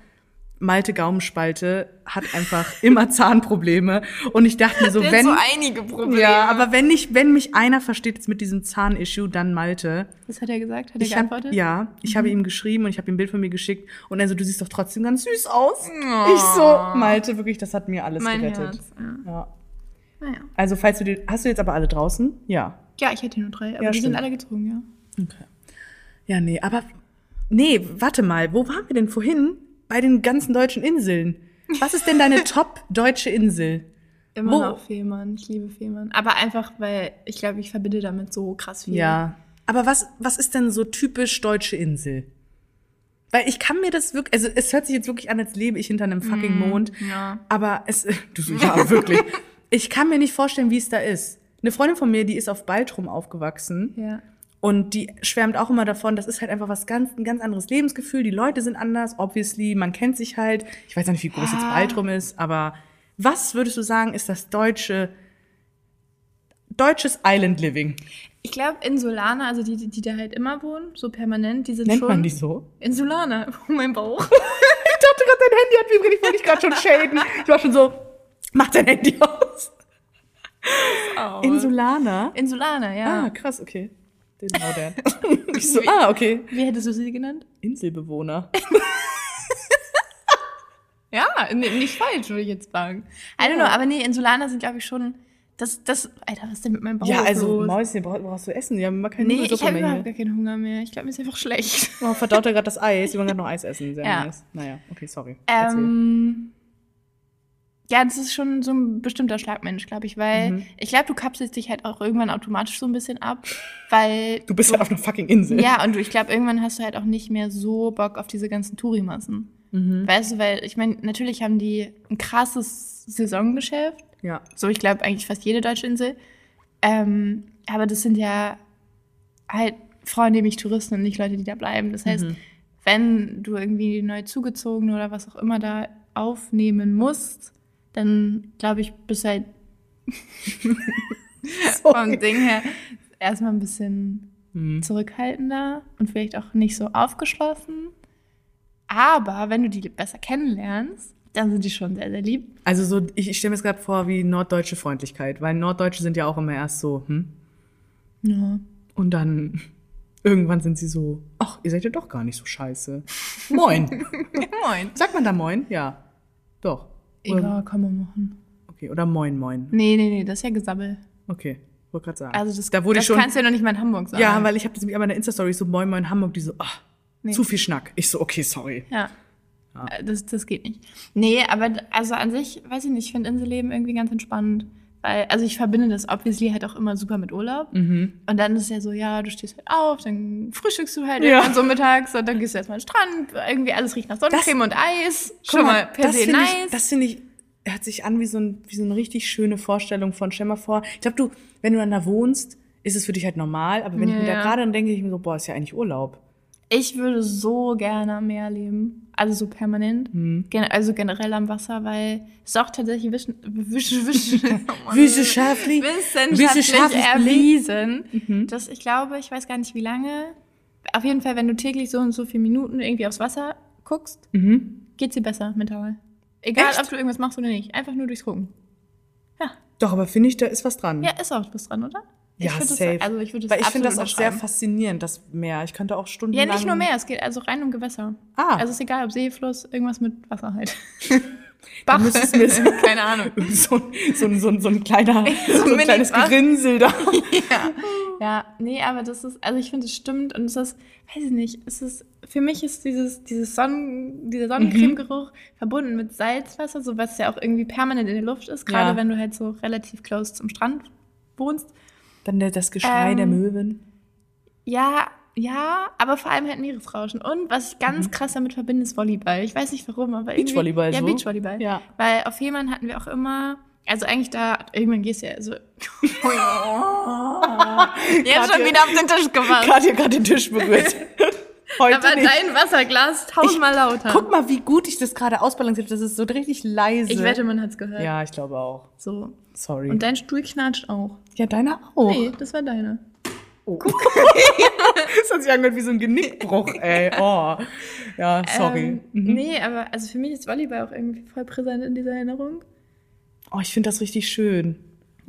Malte Gaumenspalte hat einfach immer Zahnprobleme. Und ich dachte mir so, Der wenn. so einige Probleme. ja, aber wenn nicht, wenn mich einer versteht jetzt mit diesem Zahnissue, dann Malte. Was hat er gesagt? Hat er Ich hab, geantwortet? ja, ich habe ihm geschrieben und ich habe ihm ein Bild von mir geschickt und er so, du siehst doch trotzdem ganz süß aus. Oh. Ich so, Malte, wirklich, das hat mir alles Mein gerettet. Herz. Ja. Ja. Naja. Also, falls du die, hast du jetzt aber alle draußen? Ja. Ja, ich hätte nur drei, aber Ja, die sind stimmt. alle gezogen, ja. Okay. Ja, nee, aber nee, warte mal, wo waren wir denn vorhin? Bei den ganzen deutschen Inseln. Was ist denn deine [laughs] top deutsche Insel? Immer Wo? noch Fehmarn. Ich liebe Fehmarn. Aber einfach, weil ich glaube, ich verbinde damit so krass viel. Ja. Aber was, was ist denn so typisch deutsche Insel? Weil ich kann mir das wirklich, also es hört sich jetzt wirklich an, als lebe ich hinter einem fucking Mond. ja. Aber es, [laughs] du ja, wirklich. [laughs] Ich kann mir nicht vorstellen, wie es da ist. Eine Freundin von mir, die ist auf Baltrum aufgewachsen. Ja. Und die schwärmt auch immer davon, das ist halt einfach was ganz, ein ganz anderes Lebensgefühl. Die Leute sind anders, obviously. Man kennt sich halt. Ich weiß nicht, wie groß jetzt Ja. Baltrum ist, aber was würdest du sagen, ist das deutsche, deutsches Island Living? Ich glaube, Insulaner, also die, die, die da halt immer wohnen, so permanent, die sind Nennt schon. man die so? Insulaner. [laughs] Oh, mein Bauch. [laughs] Ich dachte gerade, dein Handy hat vibriert. Ich wollte dich gerade schon shaden. Ich war schon so, mach dein Handy aus. Insulaner? Insulaner, ja. Ah, krass, okay. Den modern. [laughs] Ich so, ah, okay. Wie hättest du sie genannt? Inselbewohner. [laughs] Ja, nicht falsch, würde ich jetzt sagen. I don't know, aber nee, Insulaner sind, glaube ich, schon. Das, das, Alter, was ist denn mit meinem Bauch Ja, also los? Mäuschen, brauchst, brauchst du essen? Wir haben immer keine Nee, ich Nudelsuppe habe mehr überhaupt gar keinen Hunger mehr. Ich glaube, mir ist einfach schlecht. Oh, verdaut er gerade das [laughs] Eis. Wir wollen gerade noch Eis essen. Sehr Ja. nice. Naja, okay, sorry. Ähm, ja, das ist schon so ein bestimmter Schlagmensch, glaube ich, weil Mhm. ich glaube, du kapselst dich halt auch irgendwann automatisch so ein bisschen ab, weil Du bist halt auf einer fucking Insel. ja und du, ich glaube, irgendwann hast du halt auch nicht mehr so Bock auf diese ganzen Tourimassen. Mhm. Weißt du, weil ich meine, natürlich haben die ein krasses Saisongeschäft, Ja. so ich glaube eigentlich fast jede deutsche Insel, ähm, aber das sind ja halt vornehmlich Touristen und nicht Leute, die da bleiben. Das heißt, Mhm. wenn du irgendwie neu zugezogen oder was auch immer da aufnehmen musst, dann glaube ich, bist du halt [laughs] vom. Ding her erstmal ein bisschen Mhm. zurückhaltender und vielleicht auch nicht so aufgeschlossen. Aber wenn du die besser kennenlernst, dann sind die schon sehr, sehr lieb. Also so, ich, ich stelle mir jetzt gerade vor wie norddeutsche Freundlichkeit, weil Norddeutsche sind ja auch immer erst so, hm? Ja. Und dann irgendwann sind sie so, ach, ihr seid ja doch gar nicht so scheiße. Moin. [laughs] Moin. Sagt man da Moin? Ja. Doch. Oder, Ja, kann man machen. okay, oder Moin Moin. Nee, nee, nee, das ist ja Gesabbel. Okay, wollte gerade sagen. Also das, da wurde das schon. kannst du ja noch nicht mal in Hamburg sagen. Ja, weil ich habe das aber in der Insta-Story so Moin Moin Hamburg, die so, ach, Nee. zu viel Schnack. Ich so, okay, sorry. Ja. Ja. Äh, Das, das geht nicht. Nee, aber also an sich, weiß ich nicht, ich finde Inselleben irgendwie ganz entspannt. Weil, also ich verbinde das obviously halt auch immer super mit Urlaub. Mhm. Und dann ist es ja so, ja, du stehst halt auf, dann frühstückst du halt Ja. irgendwann so mittags und dann gehst du erstmal an den Strand, irgendwie alles riecht nach Sonnencreme und Eis. Schon mal per das se finde nice. Ich, das finde ich, hört sich an wie so, ein, wie so eine richtig schöne Vorstellung von, stell mal vor, ich glaube, du, wenn du dann da wohnst, ist es für dich halt normal, aber wenn ich Ja, mir da gerade dann denke, ich mir so, boah, ist ja eigentlich Urlaub. Ich würde so gerne am Meer leben. Also so permanent. Mhm. Gen also generell am Wasser, weil es ist auch tatsächlich wisch, wisch, Mann. [laughs] Wissenschaftlich- wissenschaftlich erwiesen, dass ich glaube, ich weiß gar nicht wie lange, auf jeden Fall, wenn du täglich so und so viele Minuten irgendwie aufs Wasser guckst, Mhm. geht's dir besser mental. Egal, Echt? ob du irgendwas machst oder nicht. Einfach nur durchs Gucken. Ja, Doch, aber finde ich, da ist was dran. ja ist auch was dran, oder? Ja, find safe. Das, also ich würde Weil ich finde das auch sehr faszinierend, das Meer. Ich könnte auch Ja, stundenlang... nicht nur Meer, es geht also rein um Gewässer. Ah. Also ist egal, ob See, Fluss, irgendwas mit Wasser halt. [laughs] Du mir so, [laughs] Keine Ahnung. [laughs] so, so, ein- so, so ein kleiner, So so ein kleines was? Gerinnsel da. ja. ja, nee, aber das ist, also ich finde, es stimmt und es ist, weiß ich nicht, es ist, für mich ist dieses, dieses Sonnen, dieser Sonnencreme-Geruch verbunden mit Salzwasser, so was ja auch irgendwie permanent in der Luft ist, gerade Ja. wenn du halt so relativ close zum Strand wohnst. Dann der, das Geschrei Ähm, der Möwen. Ja, ja, aber vor allem halt Meeresrauschen. Und was ich ganz krass damit verbinde, ist Volleyball. Ich weiß nicht warum, aber irgendwie- Beachvolleyball Ja, so? Beachvolleyball. Ja. Weil auf Fehmarn hatten wir auch immer, also eigentlich da, irgendwann gehst du ja so. [laughs] ja, schon Katja- wieder auf den Tisch gemacht. Hier gerade den Tisch berührt. [laughs] Heute Aber nicht. dein Wasserglas tausendmal lauter. Guck mal, wie gut ich das gerade ausbalanciert habe. Das ist so richtig leise. ich wette, man hat's gehört. Ja, ich glaube auch. So. Sorry. Und dein Stuhl knatscht auch. ja, deiner auch. Nee, das war deine. Oh. [laughs] das hat sich angehört wie so ein Genickbruch, ey. [laughs] Oh. Ja, sorry. Ähm, Mhm. Nee, aber also für mich ist Volleyball auch irgendwie voll präsent in dieser Erinnerung. Oh, ich finde das richtig schön.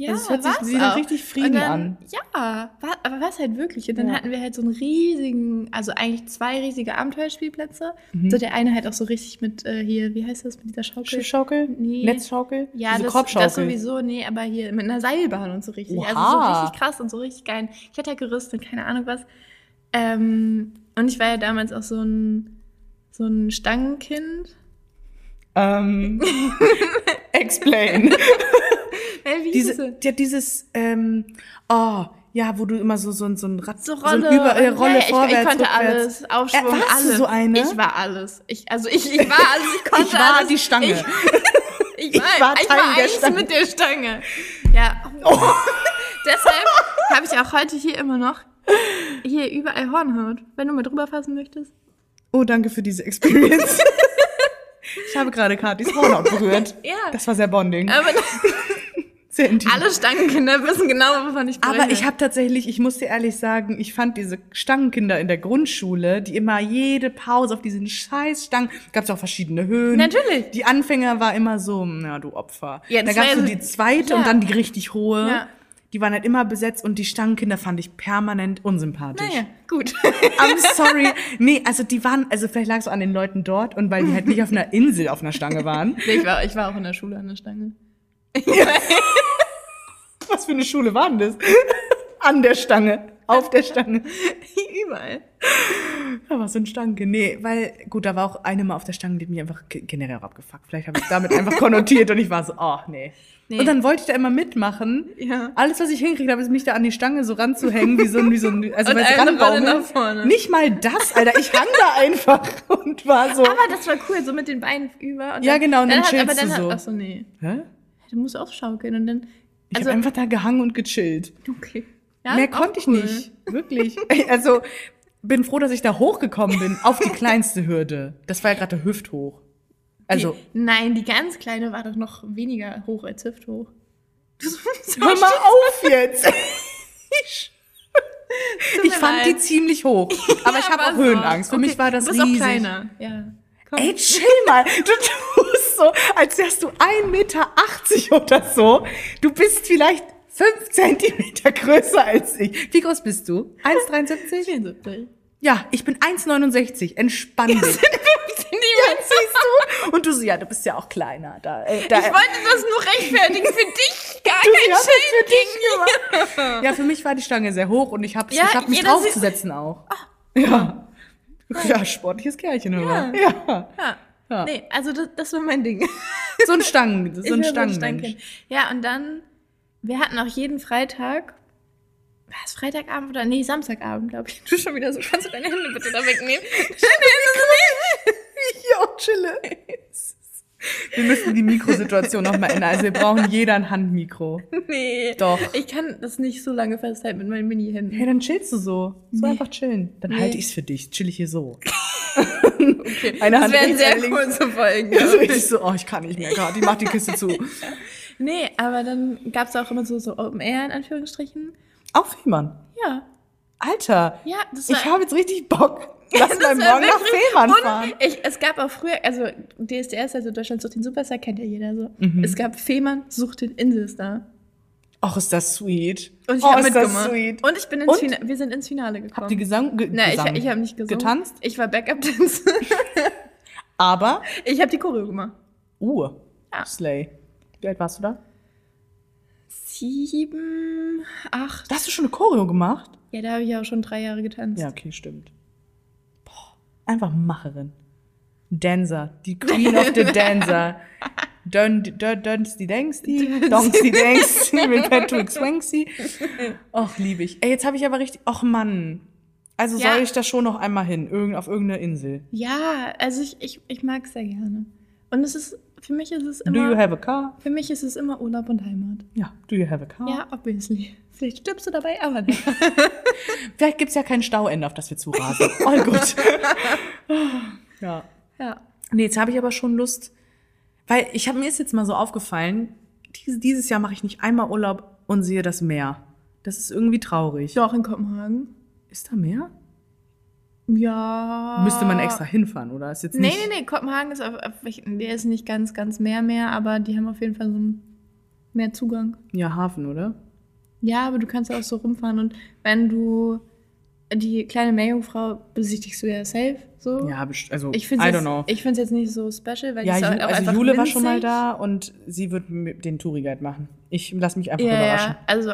Ja, Das hört sich auch. richtig Frieden und dann, an. Ja, war, aber was halt wirklich. Und dann Ja. hatten wir halt so einen riesigen, also eigentlich zwei riesige Abenteuerspielplätze. Mhm. So der eine halt auch so richtig mit äh, hier, wie heißt das, mit dieser Schaukel? Schiffschaukel? Nee. Netzschaukel? Ja, Diese das, das sowieso, nee, aber hier mit einer Seilbahn und so richtig. Also so Oha. richtig krass und so richtig geil. Ich hatte ja gerüstet, keine Ahnung was. Ähm, und ich war ja damals auch so ein, so ein Stangenkind. Ähm, [laughs] explain. [laughs] [laughs] Hey, wie Diese, hieß es? ja, dieses, ähm, oh, ja, wo du immer so, so, ein- so ein Rad, So so Rolle, ein Über, äh, Rolle hey, ich, vorwärts, ich konnte rückwärts. alles, Aufschwung, Äh, warst du alles. so eine? Ich war alles. Ich, also ich, ich war alles, ich [laughs] konnte Ich war alles. die Stange. Ich, [laughs] ich war, Ich war ich war der eins Stange. mit der Stange. Ja. Deshalb habe ich auch heute hier immer noch hier überall Hornhaut. Wenn du mal drüber fassen möchtest. Oh, danke für diese Experience. ich habe gerade Katis Hornhaut berührt. Ja. Das war sehr bonding. Aber Sehr intim. alle Stangenkinder wissen genau, wovon ich spreche. Aber ich habe tatsächlich, ich muss dir ehrlich sagen, ich fand diese Stangenkinder in der Grundschule, die immer jede Pause auf diesen scheiß Stangen, gab es auch verschiedene Höhen. Natürlich. Die Anfänger war immer so, na du Opfer. Ja, da gab es so die zweite ja. und dann die richtig hohe. Ja. Die waren halt immer besetzt und die Stangenkinder fand ich permanent unsympathisch. Naja, gut. [laughs] I'm sorry. [laughs] Nee, also die waren, also vielleicht lag es so an den Leuten dort und weil die halt nicht auf einer [laughs] Insel auf einer Stange waren. Nee, ich, war, ich war auch in der Schule an der Stange. [laughs] Was für eine Schule war denn das? An der Stange, auf der Stange. [laughs] Überall. Da war so ein Stange. Nee, weil, gut, da war auch eine mal auf der Stange, die hat mich einfach ge- generell abgefuckt. Vielleicht habe ich damit einfach konnotiert und ich war so, oh, nee. Nee. Und dann wollte ich da immer mitmachen. Ja. Alles, was ich hinkriegt habe, ist mich da an die Stange so ranzuhängen, wie so ein, wie so ein, also nach vorne. Nicht mal das, Alter. Ich hang da einfach und war so. Aber das war cool, so mit den Beinen über. Und Ja, genau, und dann hat, aber chillst dann du hat, so. Ach so, nee. Hä? Du musst aufschaukeln und dann. Ich Also, habe einfach da gehangen und gechillt. okay. Ja, Mehr konnte ich cool. nicht. Wirklich. Also, bin froh, dass ich da hochgekommen bin, auf die kleinste Hürde. Das war ja gerade hüfthoch. Also, Die, nein, die ganz kleine war doch noch weniger hoch als hüfthoch. [laughs] hör mal auf jetzt. Ich, ich fand leid. die ziemlich hoch. [laughs] Aber ich habe auch. Höhenangst. Für Okay, mich war das riesig. auch kleiner. Ja. Komm. Ey, chill mal. Du tust so, als wärst du 1,80 Meter oder so. Du bist vielleicht 5 Zentimeter größer als ich. Wie groß bist du? 1,73? 74. Ja, ich bin 1,69. Entspann dich. Sind Siehst du? Und du so, ja, du bist ja auch kleiner. Da, äh, da, Ich wollte das nur rechtfertigen für dich. Gar du, kein Schild für dich gemacht. Ja, für mich war die Stange sehr hoch und ich habe Ja, hab mich draufzusetzen auch. Ja. Ja, sportliches Kerlchen immer. Ja. Ja. Ja. Nee, also das, das war mein Ding. [laughs] So ein Stangen, so ein Stangenmensch. Ja, und dann, wir hatten auch jeden Freitag, war es Freitagabend oder? Nee, Samstagabend, glaube ich. Du schon wieder so, kannst du deine Hände bitte da wegnehmen? [laughs] Ich auch chille. [laughs] Wir müssen die Mikrosituation nochmal ändern. Also wir brauchen jeder ein Handmikro. nee. Doch. Ich kann das nicht so lange festhalten mit meinen Mini-Händen. Hey, dann chillst du so. So Nee. einfach chillen. Dann Nee. halte ich's für dich. Chill ich hier so. Okay. Eine das wären sehr links. kurze Folgen. Ja, so ich. so, oh, ich kann nicht mehr gerade. Die macht die Kiste zu. [laughs] Nee, aber dann gab es auch immer so, so Open Air in Anführungsstrichen. Auf Fehmarn. Ja. Alter. Ja, das war. Ich habe jetzt richtig Bock. Lass mal morgen nach Fehmarn fahren. Ich, es gab auch früher, also DSDS, also Deutschland sucht den Superstar, kennt ja jeder so. Mhm. Es gab Fehmarn sucht den Inselstar. Och, ist das sweet. Und ich oh, habe ist das mitgemacht. sweet. Und ich bin ins? Finale, wir sind ins Finale gekommen. Habt ihr Gesang, ge Nein, Gesang ich, ich habe nicht gesungen. getanzt? Ich war Backup-Tänzer. [laughs] Aber, ich habe die Choreo gemacht. uh, Ja. Slay. Wie alt warst du da? Sieben, acht. Da hast du schon eine Choreo gemacht? Ja, da habe ich ja auch schon drei Jahre getanzt. Ja, okay, stimmt. Einfach Macherin. Dancer, die Queen of the Dancer. Dön, dön, dönst die denkst die, donks die denkst die mit Patrick Swanksy. Och, liebe ich. Ey, jetzt habe ich aber richtig, och Mann. Also Ja. soll ich da schon noch einmal hin, irgend, auf irgendeine Insel. Ja, also ich, ich, ich mag es sehr gerne. Und es ist für mich ist es Do you immer, have a car? für mich ist es immer Urlaub und Heimat. Ja. Do you have a car? Ja, obviously. Vielleicht stirbst du dabei, aber nicht. [laughs] Vielleicht gibt's ja kein Stauende, auf das wir zurasen. All gut. [laughs] ja. ja. Nee, jetzt habe ich aber schon Lust, weil ich habe mir ist jetzt mal so aufgefallen, dieses, dieses Jahr mache ich nicht einmal Urlaub und sehe das Meer. Das ist irgendwie traurig. Doch, in Kopenhagen. Ist da Meer? Ja. Müsste man extra hinfahren, oder? Ist jetzt Nee, nicht. nee, nee, Kopenhagen ist auf, auf, der ist nicht ganz, ganz Meer mehr, aber die haben auf jeden Fall so einen mehr Zugang. Ja, Hafen, oder? Ja, aber du kannst auch so rumfahren und wenn du die kleine Meerjungfrau besichtigst du ja safe, so. Ja, also Ich finde es jetzt, nicht so special, weil Ja, die ist auch also Jule war schon mal winzig. da und sie wird den Touriguide machen. Ich lasse mich einfach Ja, überraschen. ja, also,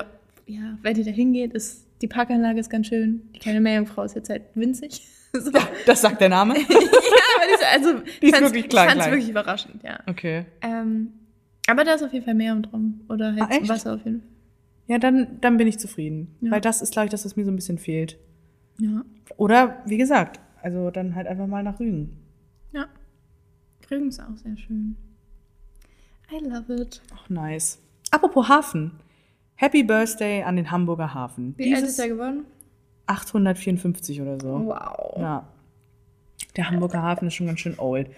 ja, wer die da hingeht, ist, die Parkanlage ist ganz schön. Die kleine Meerjungfrau ist jetzt halt winzig. [laughs] so. ja, Das sagt der Name. [laughs] aber die ist, also, [laughs] Die ist wirklich klein, Ich fand's klein. wirklich überraschend, ja. Okay. Ähm, aber da ist auf jeden Fall Meer im Traum. Oder halt Ah? Wasser auf jeden Fall. Ja, dann, dann bin ich zufrieden. Ja. Weil das ist, glaube ich, das, was mir so ein bisschen fehlt. Ja. Oder, wie gesagt, also dann halt einfach mal nach Rügen. Ja. Rügen ist auch sehr schön. I love it. Ach, nice. Apropos Hafen. Happy Birthday an den Hamburger Hafen. Wie alt ist er geworden? 854 oder so. Wow. Ja. Der Hamburger Hafen ist schon ganz schön old.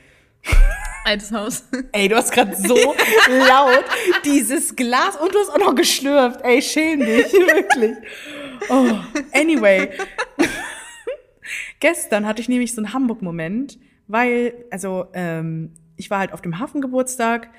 Altes Haus. Ey, du hast gerade so laut dieses Glas und du hast auch noch geschlürft. Ey, schäm dich, [laughs] wirklich. Oh, anyway. Gestern hatte ich nämlich so einen Hamburg-Moment, weil, also, ähm, ich war halt auf dem Hafengeburtstag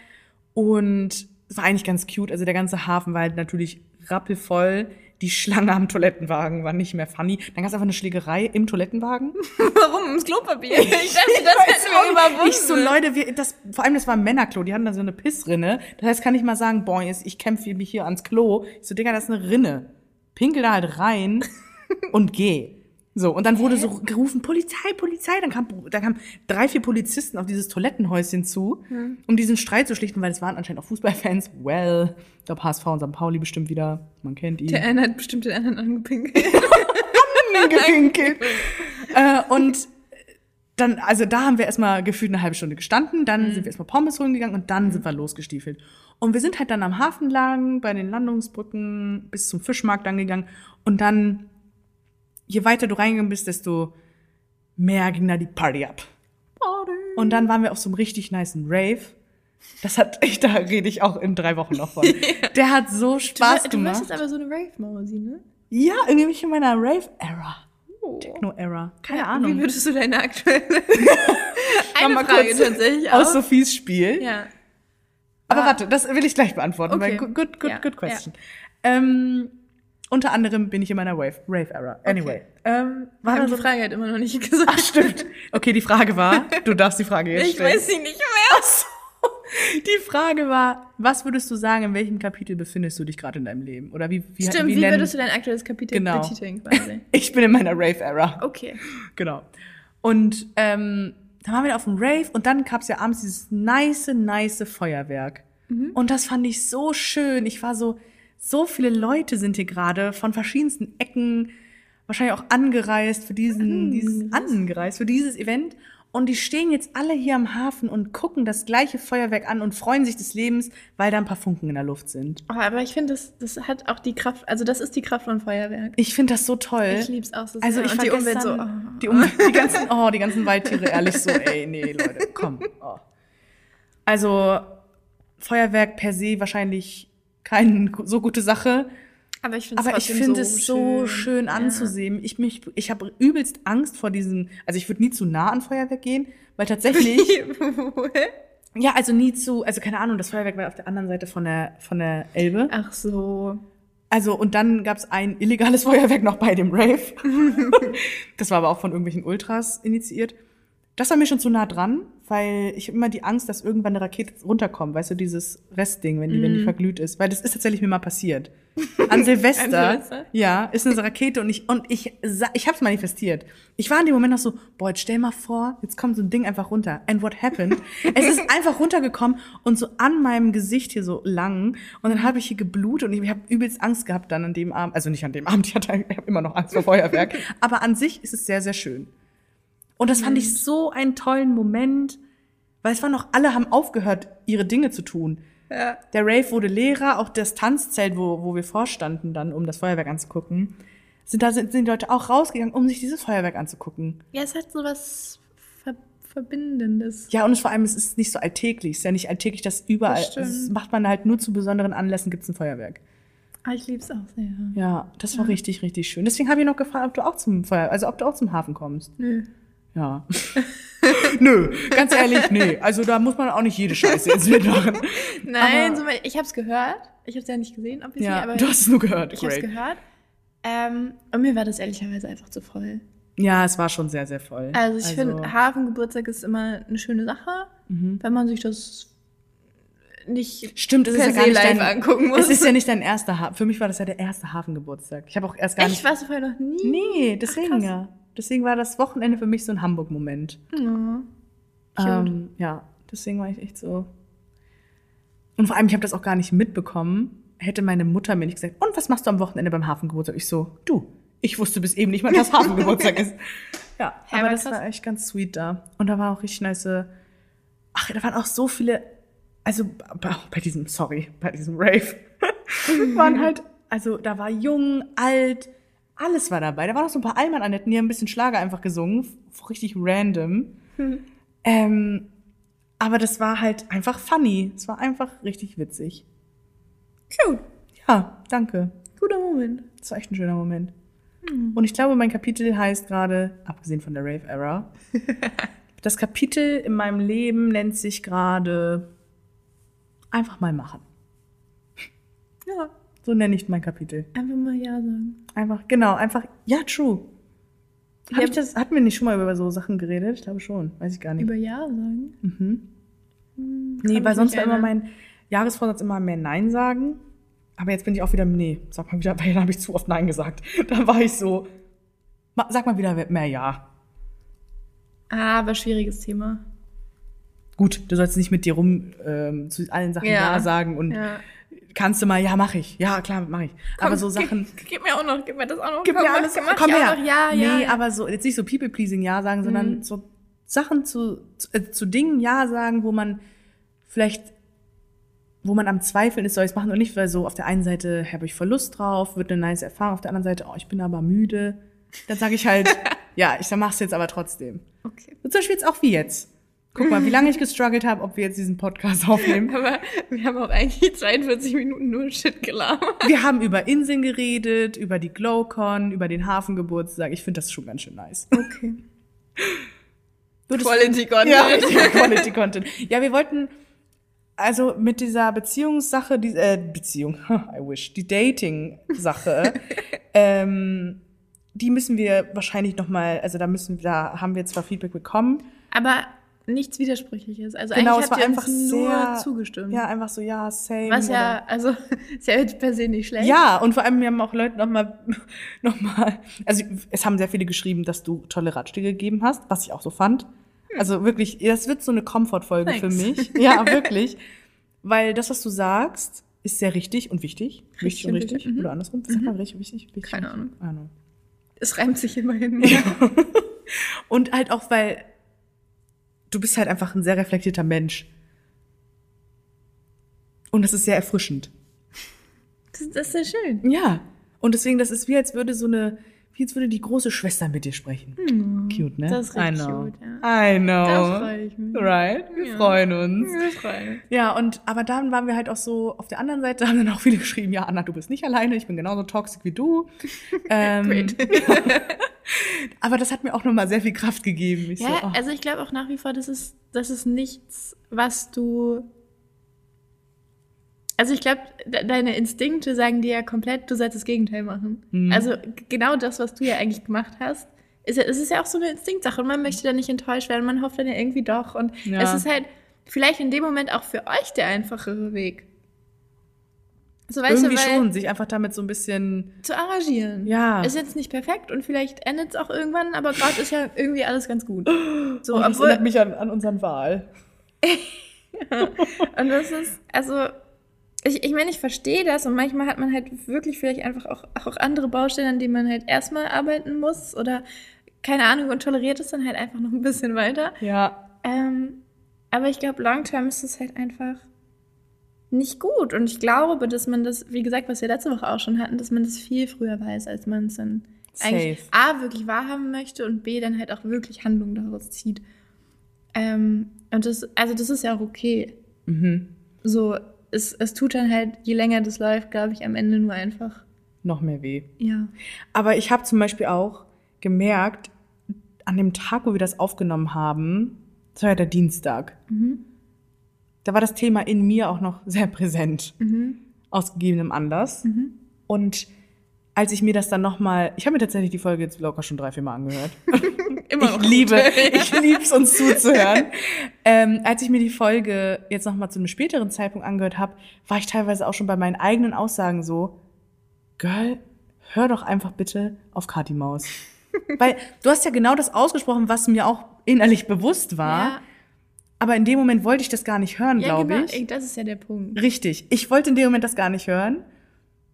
und es war eigentlich ganz cute. Also der ganze Hafen war halt natürlich rappelvoll. Die Schlange am Toilettenwagen war nicht mehr funny. Dann gab es einfach eine Schlägerei im Toilettenwagen. [laughs] Warum? Ums Klopapier. Ich dachte, das hätten wir überwunden. Ich so, Leute, wir, das, vor allem das war ein Männerklo, die hatten da so eine Pissrinne. Das heißt, kann ich mal sagen, boah, ich kämpfe mich hier ans Klo. Ich so, Digga, das ist eine Rinne. Pinkel da halt rein [laughs] und geh. So, und dann wurde so gerufen, Polizei, Polizei. Dann kam, dann kamen drei, vier Polizisten auf dieses Toilettenhäuschen zu, um diesen Streit zu schlichten, weil es waren anscheinend auch Fußballfans. Well, ich glaube, HSV und St. Pauli bestimmt wieder. Man kennt ihn. Der eine hat bestimmt den anderen angepinkelt. [laughs] gepinkelt. [laughs] äh, und dann, also da haben wir erstmal gefühlt eine halbe Stunde gestanden, dann sind wir erstmal Pommes holen gegangen und dann sind wir losgestiefelt. Und wir sind halt dann am Hafen lang, bei den Landungsbrücken, bis zum Fischmarkt dann gegangen. Und dann, je weiter du reingegangen bist, desto mehr ging da die Party ab. Und dann waren wir auf so einem richtig niceen Rave. Das hat, ich, [laughs] da rede ich auch in drei Wochen noch von. [laughs] Der hat so Spaß du, du gemacht. bist jetzt aber so eine Rave-Mausi, ne? Ja, irgendwie bin ich in meiner Rave-Era. Oh. Techno-Era. Keine Ja, Ahnung. Wie würdest du deine aktuelle [laughs] Eine Mal Frage kurz tatsächlich Aus auch. Sophies Spiel. Ja. Aber Ah. warte, das will ich gleich beantworten. Okay. Good, good, good, Ja, good question. Ähm, unter anderem bin ich in meiner Rave- Rave-Era. Anyway. Ähm, Wir war da haben so die Frage halt immer noch nicht gesagt. Ach, stimmt. Okay, die Frage war, du darfst die Frage jetzt ich stellen. weiß sie nicht mehr. Die Frage war, was würdest du sagen, in welchem Kapitel befindest du dich gerade in deinem Leben? Oder wie, wie, Stimmt, wie, nennen- würdest du dein aktuelles Kapitel Genau. betiteln quasi? [laughs] Ich bin in meiner Rave-Era. Okay. Genau. Und ähm, dann waren wir auf dem Rave und dann gab es ja abends dieses nice, nice Feuerwerk. Und das fand ich so schön. Ich war so, so viele Leute sind hier gerade von verschiedensten Ecken, wahrscheinlich auch angereist für diesen, dieses, angereist für dieses Event. Und die stehen jetzt alle hier am Hafen und gucken das gleiche Feuerwerk an und freuen sich des Lebens, weil da ein paar Funken in der Luft sind. Oh, aber ich finde, das, das hat auch die Kraft, also das ist die Kraft von Feuerwerk. Ich finde das so toll. Ich lieb's auch so sehr. Also ich Und die Umwelt so, gestern- oh. die, um, die ganzen, oh, die ganzen Waldtiere, ehrlich so, ey, nee, Leute, komm. Oh. Also Feuerwerk per se wahrscheinlich keine so gute Sache, Aber ich finde aber ich finde es so schön anzusehen. Ich mich, ich habe übelst Angst vor diesen, also ich würde nie zu nah an Feuerwerk gehen, weil tatsächlich, [laughs] ja, also nie zu, also keine Ahnung, das Feuerwerk war auf der anderen Seite von der von der Elbe. Ach so. Also, und dann gab es ein illegales Feuerwerk noch bei dem Rave. [laughs] das war aber auch von irgendwelchen Ultras initiiert. Das war mir schon zu nah dran, weil ich hab immer die Angst, dass irgendwann eine Rakete runterkommt. Weißt du, dieses Restding, wenn die, wenn die verglüht ist. Weil das ist tatsächlich mir mal passiert. An Silvester, [laughs] An Silvester? ja, ist eine Rakete und ich, und ich, ich hab's manifestiert. Ich war in dem Moment noch so, boah, jetzt stell mal vor, jetzt kommt so ein Ding einfach runter. And what happened? [laughs] es ist einfach runtergekommen und so an meinem Gesicht hier so lang. Und dann habe ich hier geblutet und ich habe übelst Angst gehabt dann an dem Abend. Also nicht an dem Abend, [laughs] ich hatte ich habe immer noch Angst vor Feuerwerk. Aber an sich ist es sehr, sehr schön. Und das fand ich so einen tollen Moment, Weil es war noch, alle haben aufgehört, ihre Dinge zu tun. Ja. Der Rave wurde leerer, auch das Tanzzelt, wo, wo wir vorstanden dann, um das Feuerwerk anzugucken, sind da sind, sind die Leute auch rausgegangen, um sich dieses Feuerwerk anzugucken. Ja, es hat so was Ver Verbindendes. Ja, und es, vor allem, es ist nicht so alltäglich. Es ist ja nicht alltäglich, dass überall, Das das macht man halt nur zu besonderen Anlässen, gibt's ein Feuerwerk. Ah, ich lieb's auch sehr. Ja, das war richtig, richtig schön. Deswegen habe ich noch gefragt, ob du auch zum Feuer, also ob du auch zum Hafen kommst. Nö. Ja. [laughs] Nö, ganz ehrlich, nee. Also da muss man auch nicht jede Scheiße jetzt mitmachen. Nein, Aber- so, ich hab's gehört. Ich hab's ja nicht gesehen, obviously, Ja, aber du hast es nur gehört. ich hab's Great. gehört. Ähm, und mir war das ehrlicherweise einfach zu voll. Ja, es war schon sehr, sehr voll. Also ich finde, Hafengeburtstag ist immer eine schöne Sache, Mhm. wenn man sich das nicht Stimmt, es ist ja gar nicht live dein, angucken muss. Es ist ja nicht dein erster Hafen. Für mich war das ja der erste Hafengeburtstag. Ich habe auch erst gar Echt, nicht. warst du vorher noch nie? Nee, deswegen krass. ja. Deswegen war das Wochenende für mich so ein Hamburg-Moment. Ja. Ähm, ja, deswegen war ich echt so. Und vor allem, ich habe das auch gar nicht mitbekommen. Hätte meine Mutter mir nicht gesagt, und was machst du am Wochenende beim Hafengeburtstag? Ich so, du, ich wusste bis eben nicht mal, dass Hafengeburtstag [laughs] ist. Ja, Ja, aber das krass. war echt ganz sweet da. Und da war auch richtig nice. Ach, da waren auch so viele, also bei- bei diesem, sorry, bei diesem Rave, [laughs] waren [laughs] halt, also da war jung, alt, alles war dabei. Da waren auch so ein paar Allmann-Annetten, die haben ein bisschen Schlager einfach gesungen, richtig random. Ähm, aber das war halt einfach funny. Es war einfach richtig witzig. Cute. Ja, danke. Guter Moment. Das war echt ein schöner Moment. Und ich glaube, mein Kapitel heißt gerade, abgesehen von der Rave-Era, [laughs] das Kapitel in meinem Leben nennt sich gerade einfach mal machen. Ja, So nenne ich mein Kapitel. einfach mal Ja sagen. Einfach, genau, einfach, ja, true. Hab Ja. ich das, hatten wir nicht schon mal über so Sachen geredet? Ich glaube schon. Weiß ich gar nicht. Über Ja sagen? Mhm. Hm, Nee, weil sonst war immer mein Jahresvorsatz immer mehr Nein sagen. Aber jetzt bin ich auch wieder, nee, sag mal wieder, [laughs] weil dann habe ich zu oft Nein gesagt. [laughs] Da war ich so, sag mal wieder mehr Ja. Ah, aber schwieriges Thema. Gut, du sollst nicht mit dir rum ähm, zu allen Sachen Ja, Ja. sagen und Ja. Kannst du mal, ja, mach ich. Ja, klar, mach ich. aber so Sachen, Gib, gib mir auch noch, gib mir das auch noch. gib komm, mir alles, komm auch her. Noch, ja, nee, ja, aber so, jetzt nicht so People-Pleasing Ja sagen, sondern Mhm. so Sachen zu, zu, äh, zu Dingen Ja sagen, wo man vielleicht, wo man am Zweifeln ist, soll ich es machen oder nicht, weil so auf der einen Seite habe ich voll Lust drauf, wird eine nice Erfahrung, auf der anderen Seite, oh, ich bin aber müde. Dann sage ich halt, [laughs] ja, ich dann mach's jetzt aber trotzdem. Okay. Und zum Beispiel jetzt auch wie jetzt. Guck mal, wie lange ich gestruggelt habe, ob wir jetzt diesen Podcast aufnehmen. [laughs] Aber wir haben auch eigentlich 42 Minuten nur Shit gelabert. Wir haben über Inseln geredet, über die Glowcon, über den Hafengeburtstag. Ich finde das schon ganz schön nice. Okay. Würdest- Quality Content. Ja, richtig, Quality Content. Ja, wir wollten also mit dieser Beziehungssache, die äh, Beziehung, [laughs] I wish, die Dating-Sache, [laughs] ähm, die müssen wir wahrscheinlich noch mal, also da müssen, da haben wir zwar Feedback bekommen, Aber nichts Widersprüchliches. Also Genau, eigentlich es war habt ihr einfach sehr- zugestimmt. ja einfach so, ja, same. Was ja, also, [laughs] ist ja jetzt per se nicht schlecht. Ja, und vor allem, wir haben auch Leute nochmal, [laughs] noch mal, also es haben sehr viele geschrieben, dass du tolle Ratschläge gegeben hast, was ich auch so fand. Also wirklich, das wird so eine Comfort-Folge für mich. Ja, [laughs] wirklich. Weil das, was du sagst, ist sehr richtig und wichtig. Richtig und und richtig. wichtig, mhm. Oder andersrum. Sagt man richtig, wichtig, wichtig? Keine Ahnung. Know. Es reimt sich immerhin. Und halt auch, weil du bist halt einfach ein sehr reflektierter Mensch. Und das ist sehr erfrischend. Das, das ist sehr schön. Ja. Und deswegen, das ist wie, als würde so eine, als würde die große Schwester mit dir sprechen. Cute, ne? Das ist richtig I know. cute, ja. I know. Da freue ich mich. Right? Wir Ja. freuen uns. Wir freuen uns. Ja, und aber dann waren wir halt auch so, auf der anderen Seite haben dann auch viele geschrieben, ja, Anna, du bist nicht alleine, ich bin genauso toxisch wie du. [laughs] ähm, Great. [laughs] aber das hat mir auch nochmal sehr viel Kraft gegeben. Ich Ja, so, oh. also ich glaube auch nach wie vor, das ist, das ist nichts, was du. Also ich glaube, de deine Instinkte sagen dir ja komplett, du sollst das Gegenteil machen. Mhm. Also genau das, was du ja eigentlich gemacht hast, ist ja, es ist ja auch so eine Instinktsache und man möchte da nicht enttäuscht werden, man hofft dann ja irgendwie doch und Ja. es ist halt vielleicht in dem Moment auch für euch der einfachere Weg. So weißt Irgendwie du, schon, sich einfach damit so ein bisschen, zu arrangieren. Ja. Ist jetzt nicht perfekt und vielleicht endet es auch irgendwann, aber gerade ist ja irgendwie alles ganz gut. [gasps] So, oh, das obwohl, erinnert mich an, an unseren Wahl. [laughs] Und das ist, also, ich, ich meine, ich verstehe das und manchmal hat man halt wirklich vielleicht einfach auch, auch andere Baustellen, an denen man halt erstmal arbeiten muss oder keine Ahnung und toleriert es dann halt einfach noch ein bisschen weiter. Ja. Ähm, Aber ich glaube, long term ist es halt einfach nicht gut. Und ich glaube, dass man das, wie gesagt, was wir letzte Woche auch schon hatten, dass man das viel früher weiß, als man es dann Safe. eigentlich A, wirklich wahrhaben möchte und B, dann halt auch wirklich Handlungen daraus zieht. Ähm, und das, also das ist ja auch okay. Mhm. So, es, es tut dann halt, je länger das läuft, glaube ich, am Ende nur einfach, Noch mehr weh. ja. Aber ich habe zum Beispiel auch gemerkt, an dem Tag, wo wir das aufgenommen haben, das war ja der Dienstag, Mhm. da war das Thema in mir auch noch [laughs] sehr präsent, Mhm. aus gegebenem Anlass. Mhm. Und als ich mir das dann nochmal, ich habe mir tatsächlich die Folge jetzt locker schon drei, vier Mal angehört. [laughs] Immer ich noch gut. liebe, [laughs] ich lieb's uns zuzuhören. ähm, als ich mir die Folge jetzt nochmal zu einem späteren Zeitpunkt angehört habe, war ich teilweise auch schon bei meinen eigenen Aussagen so, Girl, hör doch einfach bitte auf Kati Maus. [laughs] Weil du hast ja genau das ausgesprochen, was mir auch innerlich bewusst war. Ja, Aber in dem Moment wollte ich das gar nicht hören, ja glaube genau, ich. das ist ja der Punkt. Richtig. Ich wollte in dem Moment das gar nicht hören.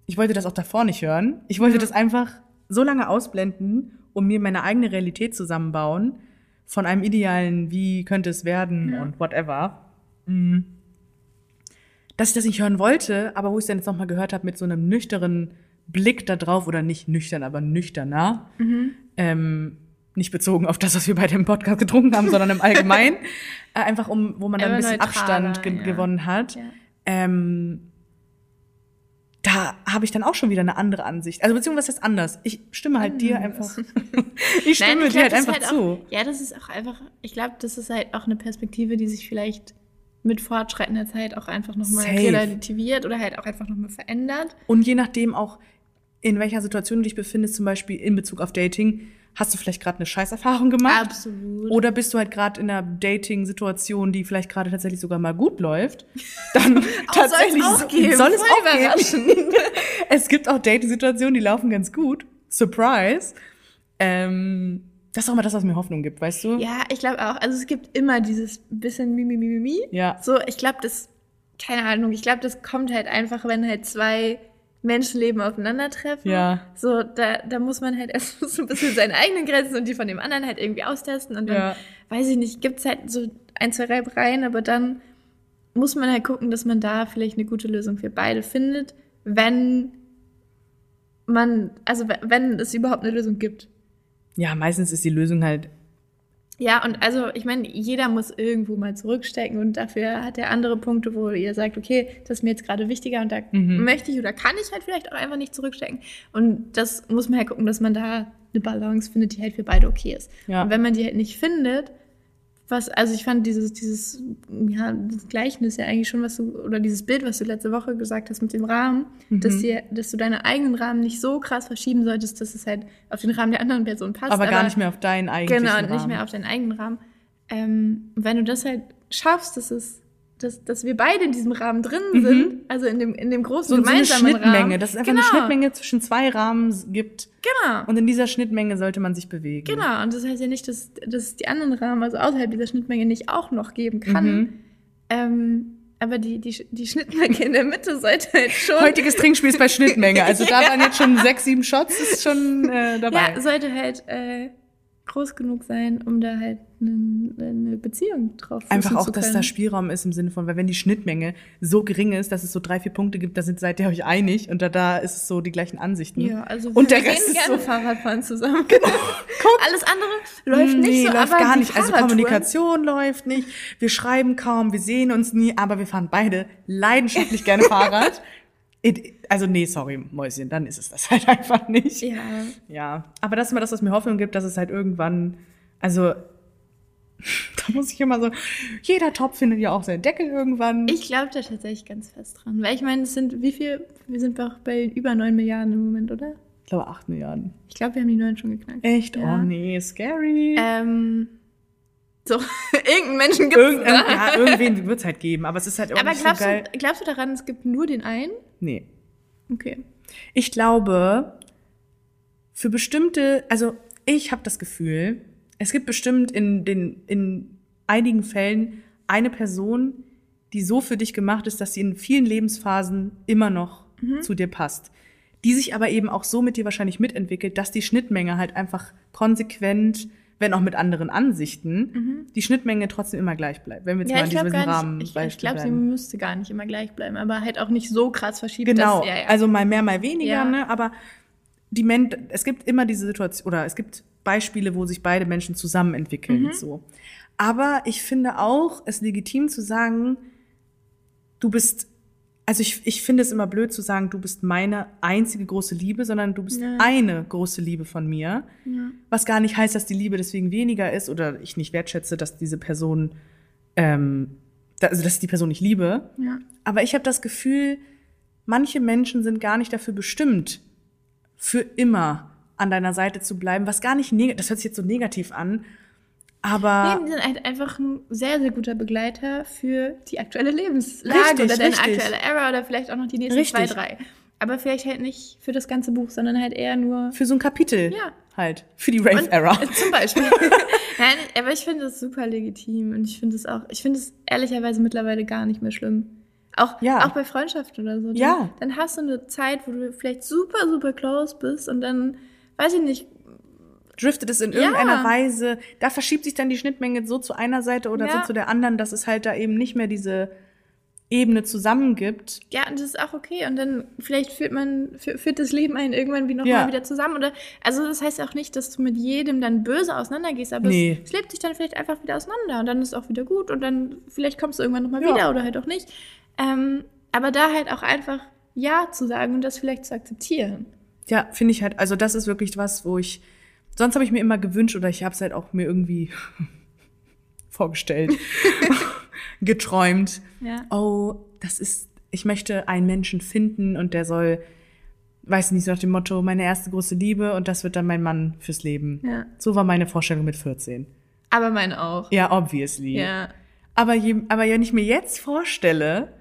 Ich wollte das auch davor nicht hören. Ich wollte Ja. das einfach so lange ausblenden und mir meine eigene Realität zusammenbauen von einem idealen, wie könnte es werden Ja. und whatever. Mhm. Dass ich das nicht hören wollte, aber wo ich es dann jetzt nochmal gehört habe mit so einem nüchternen Blick da drauf oder nicht nüchtern, aber nüchterner, Mhm. ähm, nicht bezogen auf das, was wir bei dem Podcast getrunken haben, sondern im Allgemeinen, [laughs] äh, einfach um, wo man dann ein bisschen Abstand ge ja. gewonnen hat Ja. ähm, da habe ich dann auch schon wieder eine andere Ansicht. Also beziehungsweise was heißt anders? Ich stimme halt dir einfach. [laughs] ich stimme Nein, ich dir halt glaub, das ist einfach halt zu. Auch, ja, das ist auch einfach, ich glaube, das ist halt auch eine Perspektive, die sich vielleicht mit fortschreitender Zeit auch einfach nochmal relativiert oder halt auch einfach nochmal verändert. Und je nachdem auch, in welcher Situation du dich befindest, zum Beispiel in Bezug auf Dating, hast du vielleicht gerade eine Scheißerfahrung gemacht? Absolut. Oder bist du halt gerade in einer Dating-Situation, die vielleicht gerade tatsächlich sogar mal gut läuft? Dann [laughs] tatsächlich soll's auch geben. soll es auch geben. [laughs] es gibt auch Dating-Situationen, die laufen ganz gut. Surprise. Ähm, das ist auch mal das, was mir Hoffnung gibt, weißt du? Ja, ich glaube auch. Also es gibt immer dieses bisschen Mimi, Mimi, Mimi. Ja. So, ich glaube, das, keine Ahnung, ich glaube, das kommt halt einfach, wenn halt zwei Menschenleben aufeinandertreffen. Ja. So, da, da muss man halt [laughs] erst so ein bisschen seine eigenen Grenzen und die von dem anderen halt irgendwie austesten. Und dann, Ja. weiß ich nicht, gibt's halt so ein, zwei Reibereien, aber dann muss man halt gucken, dass man da vielleicht eine gute Lösung für beide findet, wenn man, also wenn es überhaupt eine Lösung gibt. Ja, meistens ist die Lösung halt, Ja, und also ich meine, jeder muss irgendwo mal zurückstecken und dafür hat er andere Punkte, wo ihr sagt, okay, das ist mir jetzt gerade wichtiger und da Mhm. möchte ich oder kann ich halt vielleicht auch einfach nicht zurückstecken. Und das muss man halt gucken, dass man da eine Balance findet, die halt für beide okay ist. Ja. Und wenn man die halt nicht findet, was, also ich fand dieses, dieses, ja, das Gleichnis ja eigentlich schon, was du, oder dieses Bild, was du letzte Woche gesagt hast mit dem Rahmen, Mhm. dass, dir, dass du deine eigenen Rahmen nicht so krass verschieben solltest, dass es halt auf den Rahmen der anderen Person passt. aber gar nicht mehr auf deinen Genau, und Rahmen. nicht mehr auf deinen eigenen Rahmen. Ähm, wenn du das halt schaffst, dass es, dass, dass wir beide in diesem Rahmen drin sind, also in dem, in dem großen so, so eine gemeinsamen Schnittmenge, Rahmen. dass es einfach genau, eine Schnittmenge zwischen zwei Rahmen gibt. Genau. Und in dieser Schnittmenge sollte man sich bewegen. Genau, und das heißt ja nicht, dass, dass es die anderen Rahmen, also außerhalb dieser Schnittmenge, nicht auch noch geben kann. Mhm. Ähm, aber die, die, die Schnittmenge in der Mitte sollte halt schon. Heutiges Trinkspiel ist bei Schnittmenge. Also [laughs] da waren jetzt schon sechs, sieben Shots, ist schon äh, dabei. ja, sollte halt äh, groß genug sein, um da halt eine, eine Beziehung drauf Einfach fußen auch, zu dass da Spielraum ist im Sinne von, weil wenn die Schnittmenge so gering ist, dass es so drei, vier Punkte gibt, da sind, seid ihr euch einig und da, da ist es so die gleichen Ansichten. Ja, also Und wir der Rest gehen ist gerne so- Fahrradfahren zusammen. [laughs] Genau. Alles andere läuft nicht nee, so, läuft gar nicht. Also Kommunikation läuft nicht. Wir schreiben kaum, wir sehen uns nie, aber wir fahren beide leidenschaftlich gerne [laughs] Fahrrad. It, also nee, sorry, Mäuschen, dann ist es das halt [laughs] einfach nicht. Ja, Ja, aber das ist immer das, was mir Hoffnung gibt, dass es halt irgendwann, also [laughs] da muss ich immer so, jeder Topf findet ja auch seinen Deckel irgendwann. ich glaube da tatsächlich ganz fest dran. Weil ich meine, es sind wie viel? Wir sind doch bei über 9 Milliarden im Moment, oder? Ich glaube, acht Milliarden. Ich glaube, wir haben die 9 schon geknackt. Echt? Ja. Oh nee, scary. Ähm, so, [laughs] irgendeinen Menschen gibt es Irgend, ja, irgendwen wird es halt geben, aber es ist halt auch Aber glaubst so geil. du, glaubst du daran, es gibt nur den einen? Nee. Okay. Ich glaube, für bestimmte, also ich habe das Gefühl, es gibt bestimmt in den in einigen Fällen eine Person, die so für dich gemacht ist, dass sie in vielen Lebensphasen immer noch zu dir passt. Die sich aber eben auch so mit dir wahrscheinlich mitentwickelt, dass die Schnittmenge halt einfach konsequent wenn auch mit anderen Ansichten, die Schnittmenge trotzdem immer gleich bleibt. Wenn wir jetzt Mhm. Ja, mal ich in glaube diesem gar Rahmen nicht. Ich, ich glaube, sie müsste gar nicht immer gleich bleiben, aber halt auch nicht so krass verschieben. Genau, Dass, ja, ja. also mal mehr, mal weniger, ne? aber die Men es gibt immer diese Situation, oder es gibt Beispiele, wo sich beide Menschen zusammen entwickeln, Mhm. so. Aber ich finde auch, es legitim zu sagen, du bist, also ich, ich finde es immer blöd zu sagen, du bist meine einzige große Liebe, sondern du bist Ja. eine große Liebe von mir. Ja. Was gar nicht heißt, dass die Liebe deswegen weniger ist oder ich nicht wertschätze, dass diese Person, ähm, also dass ich die Person nicht liebe. Ja. Aber ich habe das Gefühl, manche Menschen sind gar nicht dafür bestimmt, für immer an deiner Seite zu bleiben, was gar nicht negativ, das hört sich jetzt so negativ an, aber Nee, die sind halt einfach ein sehr, sehr guter Begleiter für die aktuelle Lebenslage Richtig, oder deine richtig. aktuelle Era oder vielleicht auch noch die nächsten Richtig. zwei, drei. Aber vielleicht halt nicht für das ganze Buch, sondern halt eher nur für so ein Kapitel Ja. halt, für die Rave-Era. Und, äh, zum Beispiel. [laughs] Nein, aber ich finde das super legitim und ich finde es auch, ich finde es ehrlicherweise mittlerweile gar nicht mehr schlimm. Auch, Ja. auch bei Freundschaften oder so. Dann, Ja. Dann hast du eine Zeit, wo du vielleicht super, super close bist und dann, weiß ich nicht, Driftet es in Ja. irgendeiner Weise, da verschiebt sich dann die Schnittmenge so zu einer Seite oder Ja. so zu der anderen, dass es halt da eben nicht mehr diese Ebene zusammengibt. ja, und das ist auch okay. Und dann vielleicht führt man, fü- führt das Leben einen irgendwann wie nochmal Ja. wieder zusammen. Oder, also das heißt auch nicht, dass du mit jedem dann böse auseinandergehst, aber Nee. es, es lebt sich dann vielleicht einfach wieder auseinander und dann ist es auch wieder gut und dann vielleicht kommst du irgendwann nochmal Ja. wieder oder halt auch nicht. Ähm, aber da halt auch einfach Ja zu sagen und das vielleicht zu akzeptieren. Ja, finde ich halt, also das ist wirklich was, wo ich, sonst habe ich mir immer gewünscht oder ich habe es halt auch mir irgendwie [laughs] vorgestellt, [laughs] geträumt. Ja. Oh, das ist, ich möchte einen Menschen finden und der soll, weiß nicht, so nach dem Motto, meine erste große Liebe und das wird dann mein Mann fürs Leben. Ja. So war meine Vorstellung mit 14. Aber meine auch. Ja, obviously. Ja. Aber, je, aber wenn ich mir jetzt vorstelle,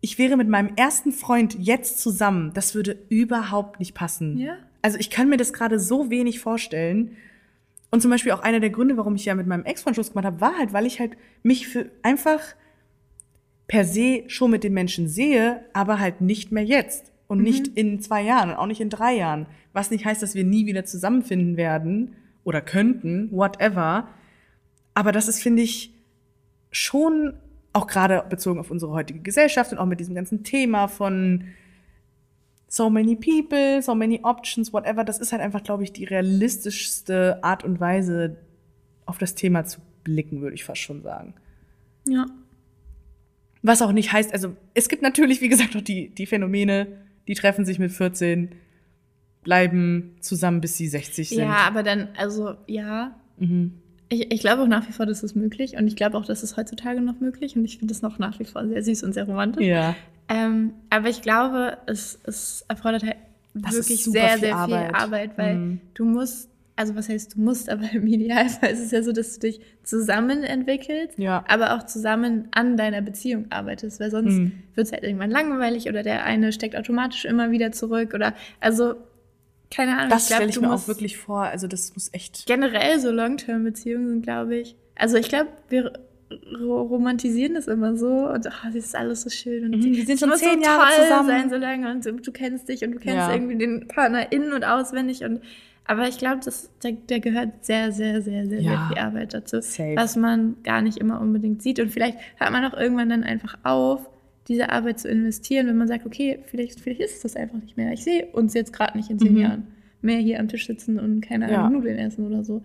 ich wäre mit meinem ersten Freund jetzt zusammen, das würde überhaupt nicht passen. Ja. Also ich kann mir das gerade so wenig vorstellen. Und zum Beispiel auch einer der Gründe, warum ich ja mit meinem Ex-Freund Schluss gemacht habe, war halt, weil ich halt mich für einfach per se schon mit den Menschen sehe, aber halt nicht mehr jetzt. Und nicht in zwei Jahren und auch nicht in drei Jahren. Was nicht heißt, dass wir nie wieder zusammenfinden werden oder könnten, whatever. Aber das ist, finde ich, schon auch gerade bezogen auf unsere heutige Gesellschaft und auch mit diesem ganzen Thema von so many people, so many options, whatever, das ist halt einfach, glaube ich, die realistischste Art und Weise, auf das Thema zu blicken, würde ich fast schon sagen. Ja. Was auch nicht heißt, also es gibt natürlich, wie gesagt, auch die, die Phänomene, die treffen sich mit 14, bleiben zusammen, bis sie 60 sind. Ja, aber dann, also ja. Mhm. Ich, ich glaube auch nach wie vor, das ist möglich. Und ich glaube auch, das ist heutzutage noch möglich. Und ich finde das noch nach wie vor sehr süß und sehr romantisch. Ja. Ähm, aber ich glaube, es, es erfordert halt Das wirklich sehr, viel sehr Arbeit. viel Arbeit, weil Mhm. du musst, also was heißt du musst, aber im Idealfall ist es ja so, dass du dich zusammen entwickelst, Ja. aber auch zusammen an deiner Beziehung arbeitest, weil sonst Mhm. wird es halt irgendwann langweilig oder der eine steckt automatisch immer wieder zurück oder also keine Ahnung. Das stelle ich mir auch wirklich vor. Also das muss echt. generell so Long-Term-Beziehungen sind, glaube ich. Also ich glaube, wir romantisieren das immer so und ach, das ist alles so schön und Mhm, die sind schon zehn so Jahre toll zusammen. sein so lange und du, du kennst dich und du kennst Ja. irgendwie den Partner innen und auswendig und aber ich glaube, das da, da gehört sehr, sehr, sehr, sehr, Ja. sehr viel Arbeit dazu, Safe. was man gar nicht immer unbedingt sieht und vielleicht hört man auch irgendwann dann einfach auf, diese Arbeit zu investieren, wenn man sagt, okay, vielleicht, vielleicht ist es das einfach nicht mehr. Ich sehe uns jetzt gerade nicht in zehn Mhm. Jahren mehr hier am Tisch sitzen und keine Ja. Ahnung, Nudeln essen oder so.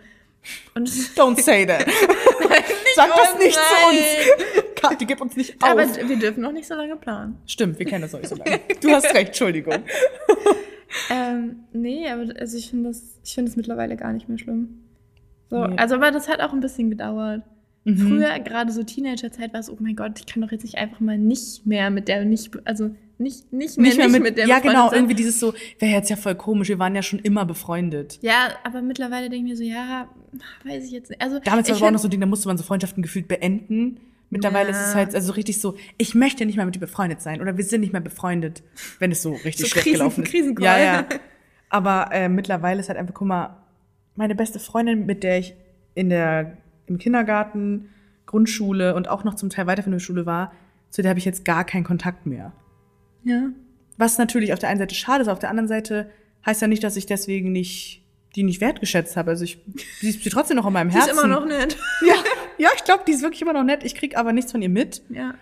Und Don't say that. [laughs] Sag das Oh nicht zu nein. uns. Kathi, gib uns nicht auf. Aber wir dürfen noch nicht so lange planen. Stimmt, wir kennen das noch nicht so lange. [laughs] Du hast recht, Entschuldigung. Ähm, nee, aber also ich finde das, ich finde das mittlerweile gar nicht mehr schlimm. So, Nee. also aber das hat auch ein bisschen gedauert. Mhm. Früher, gerade so Teenagerzeit, war es, oh mein Gott, ich kann doch jetzt nicht einfach mal nicht mehr mit der nicht, also nicht, nicht mehr, Nicht mehr mit, der ja genau, sein. irgendwie dieses so, wäre jetzt ja voll komisch, wir waren ja schon immer befreundet. Ja, aber mittlerweile denke ich mir so, ja, weiß ich jetzt nicht. Also, Damals war aber auch noch so ein Ding, da musste man so Freundschaften gefühlt beenden. Mittlerweile Ja. ist es halt also richtig so, ich möchte nicht mehr mit dir befreundet sein oder wir sind nicht mehr befreundet, wenn es so richtig So schlecht Krisen- gelaufen ist. Krisencall. Ja, ja. [laughs] Aber äh, mittlerweile ist halt einfach, guck mal, meine beste Freundin, mit der ich in der, im Kindergarten, Grundschule und auch noch zum Teil weiterführende Schule war, zu der habe ich jetzt gar keinen Kontakt mehr. ja. Was natürlich auf der einen Seite schade ist, auf der anderen Seite heißt ja nicht, dass ich deswegen nicht die nicht wertgeschätzt habe. Also ich, die ist trotzdem noch in meinem Die Herzen. ist immer noch nett. [laughs] Ja, ja ich glaube, die ist wirklich immer noch nett. Ich krieg aber nichts von ihr mit. Ja.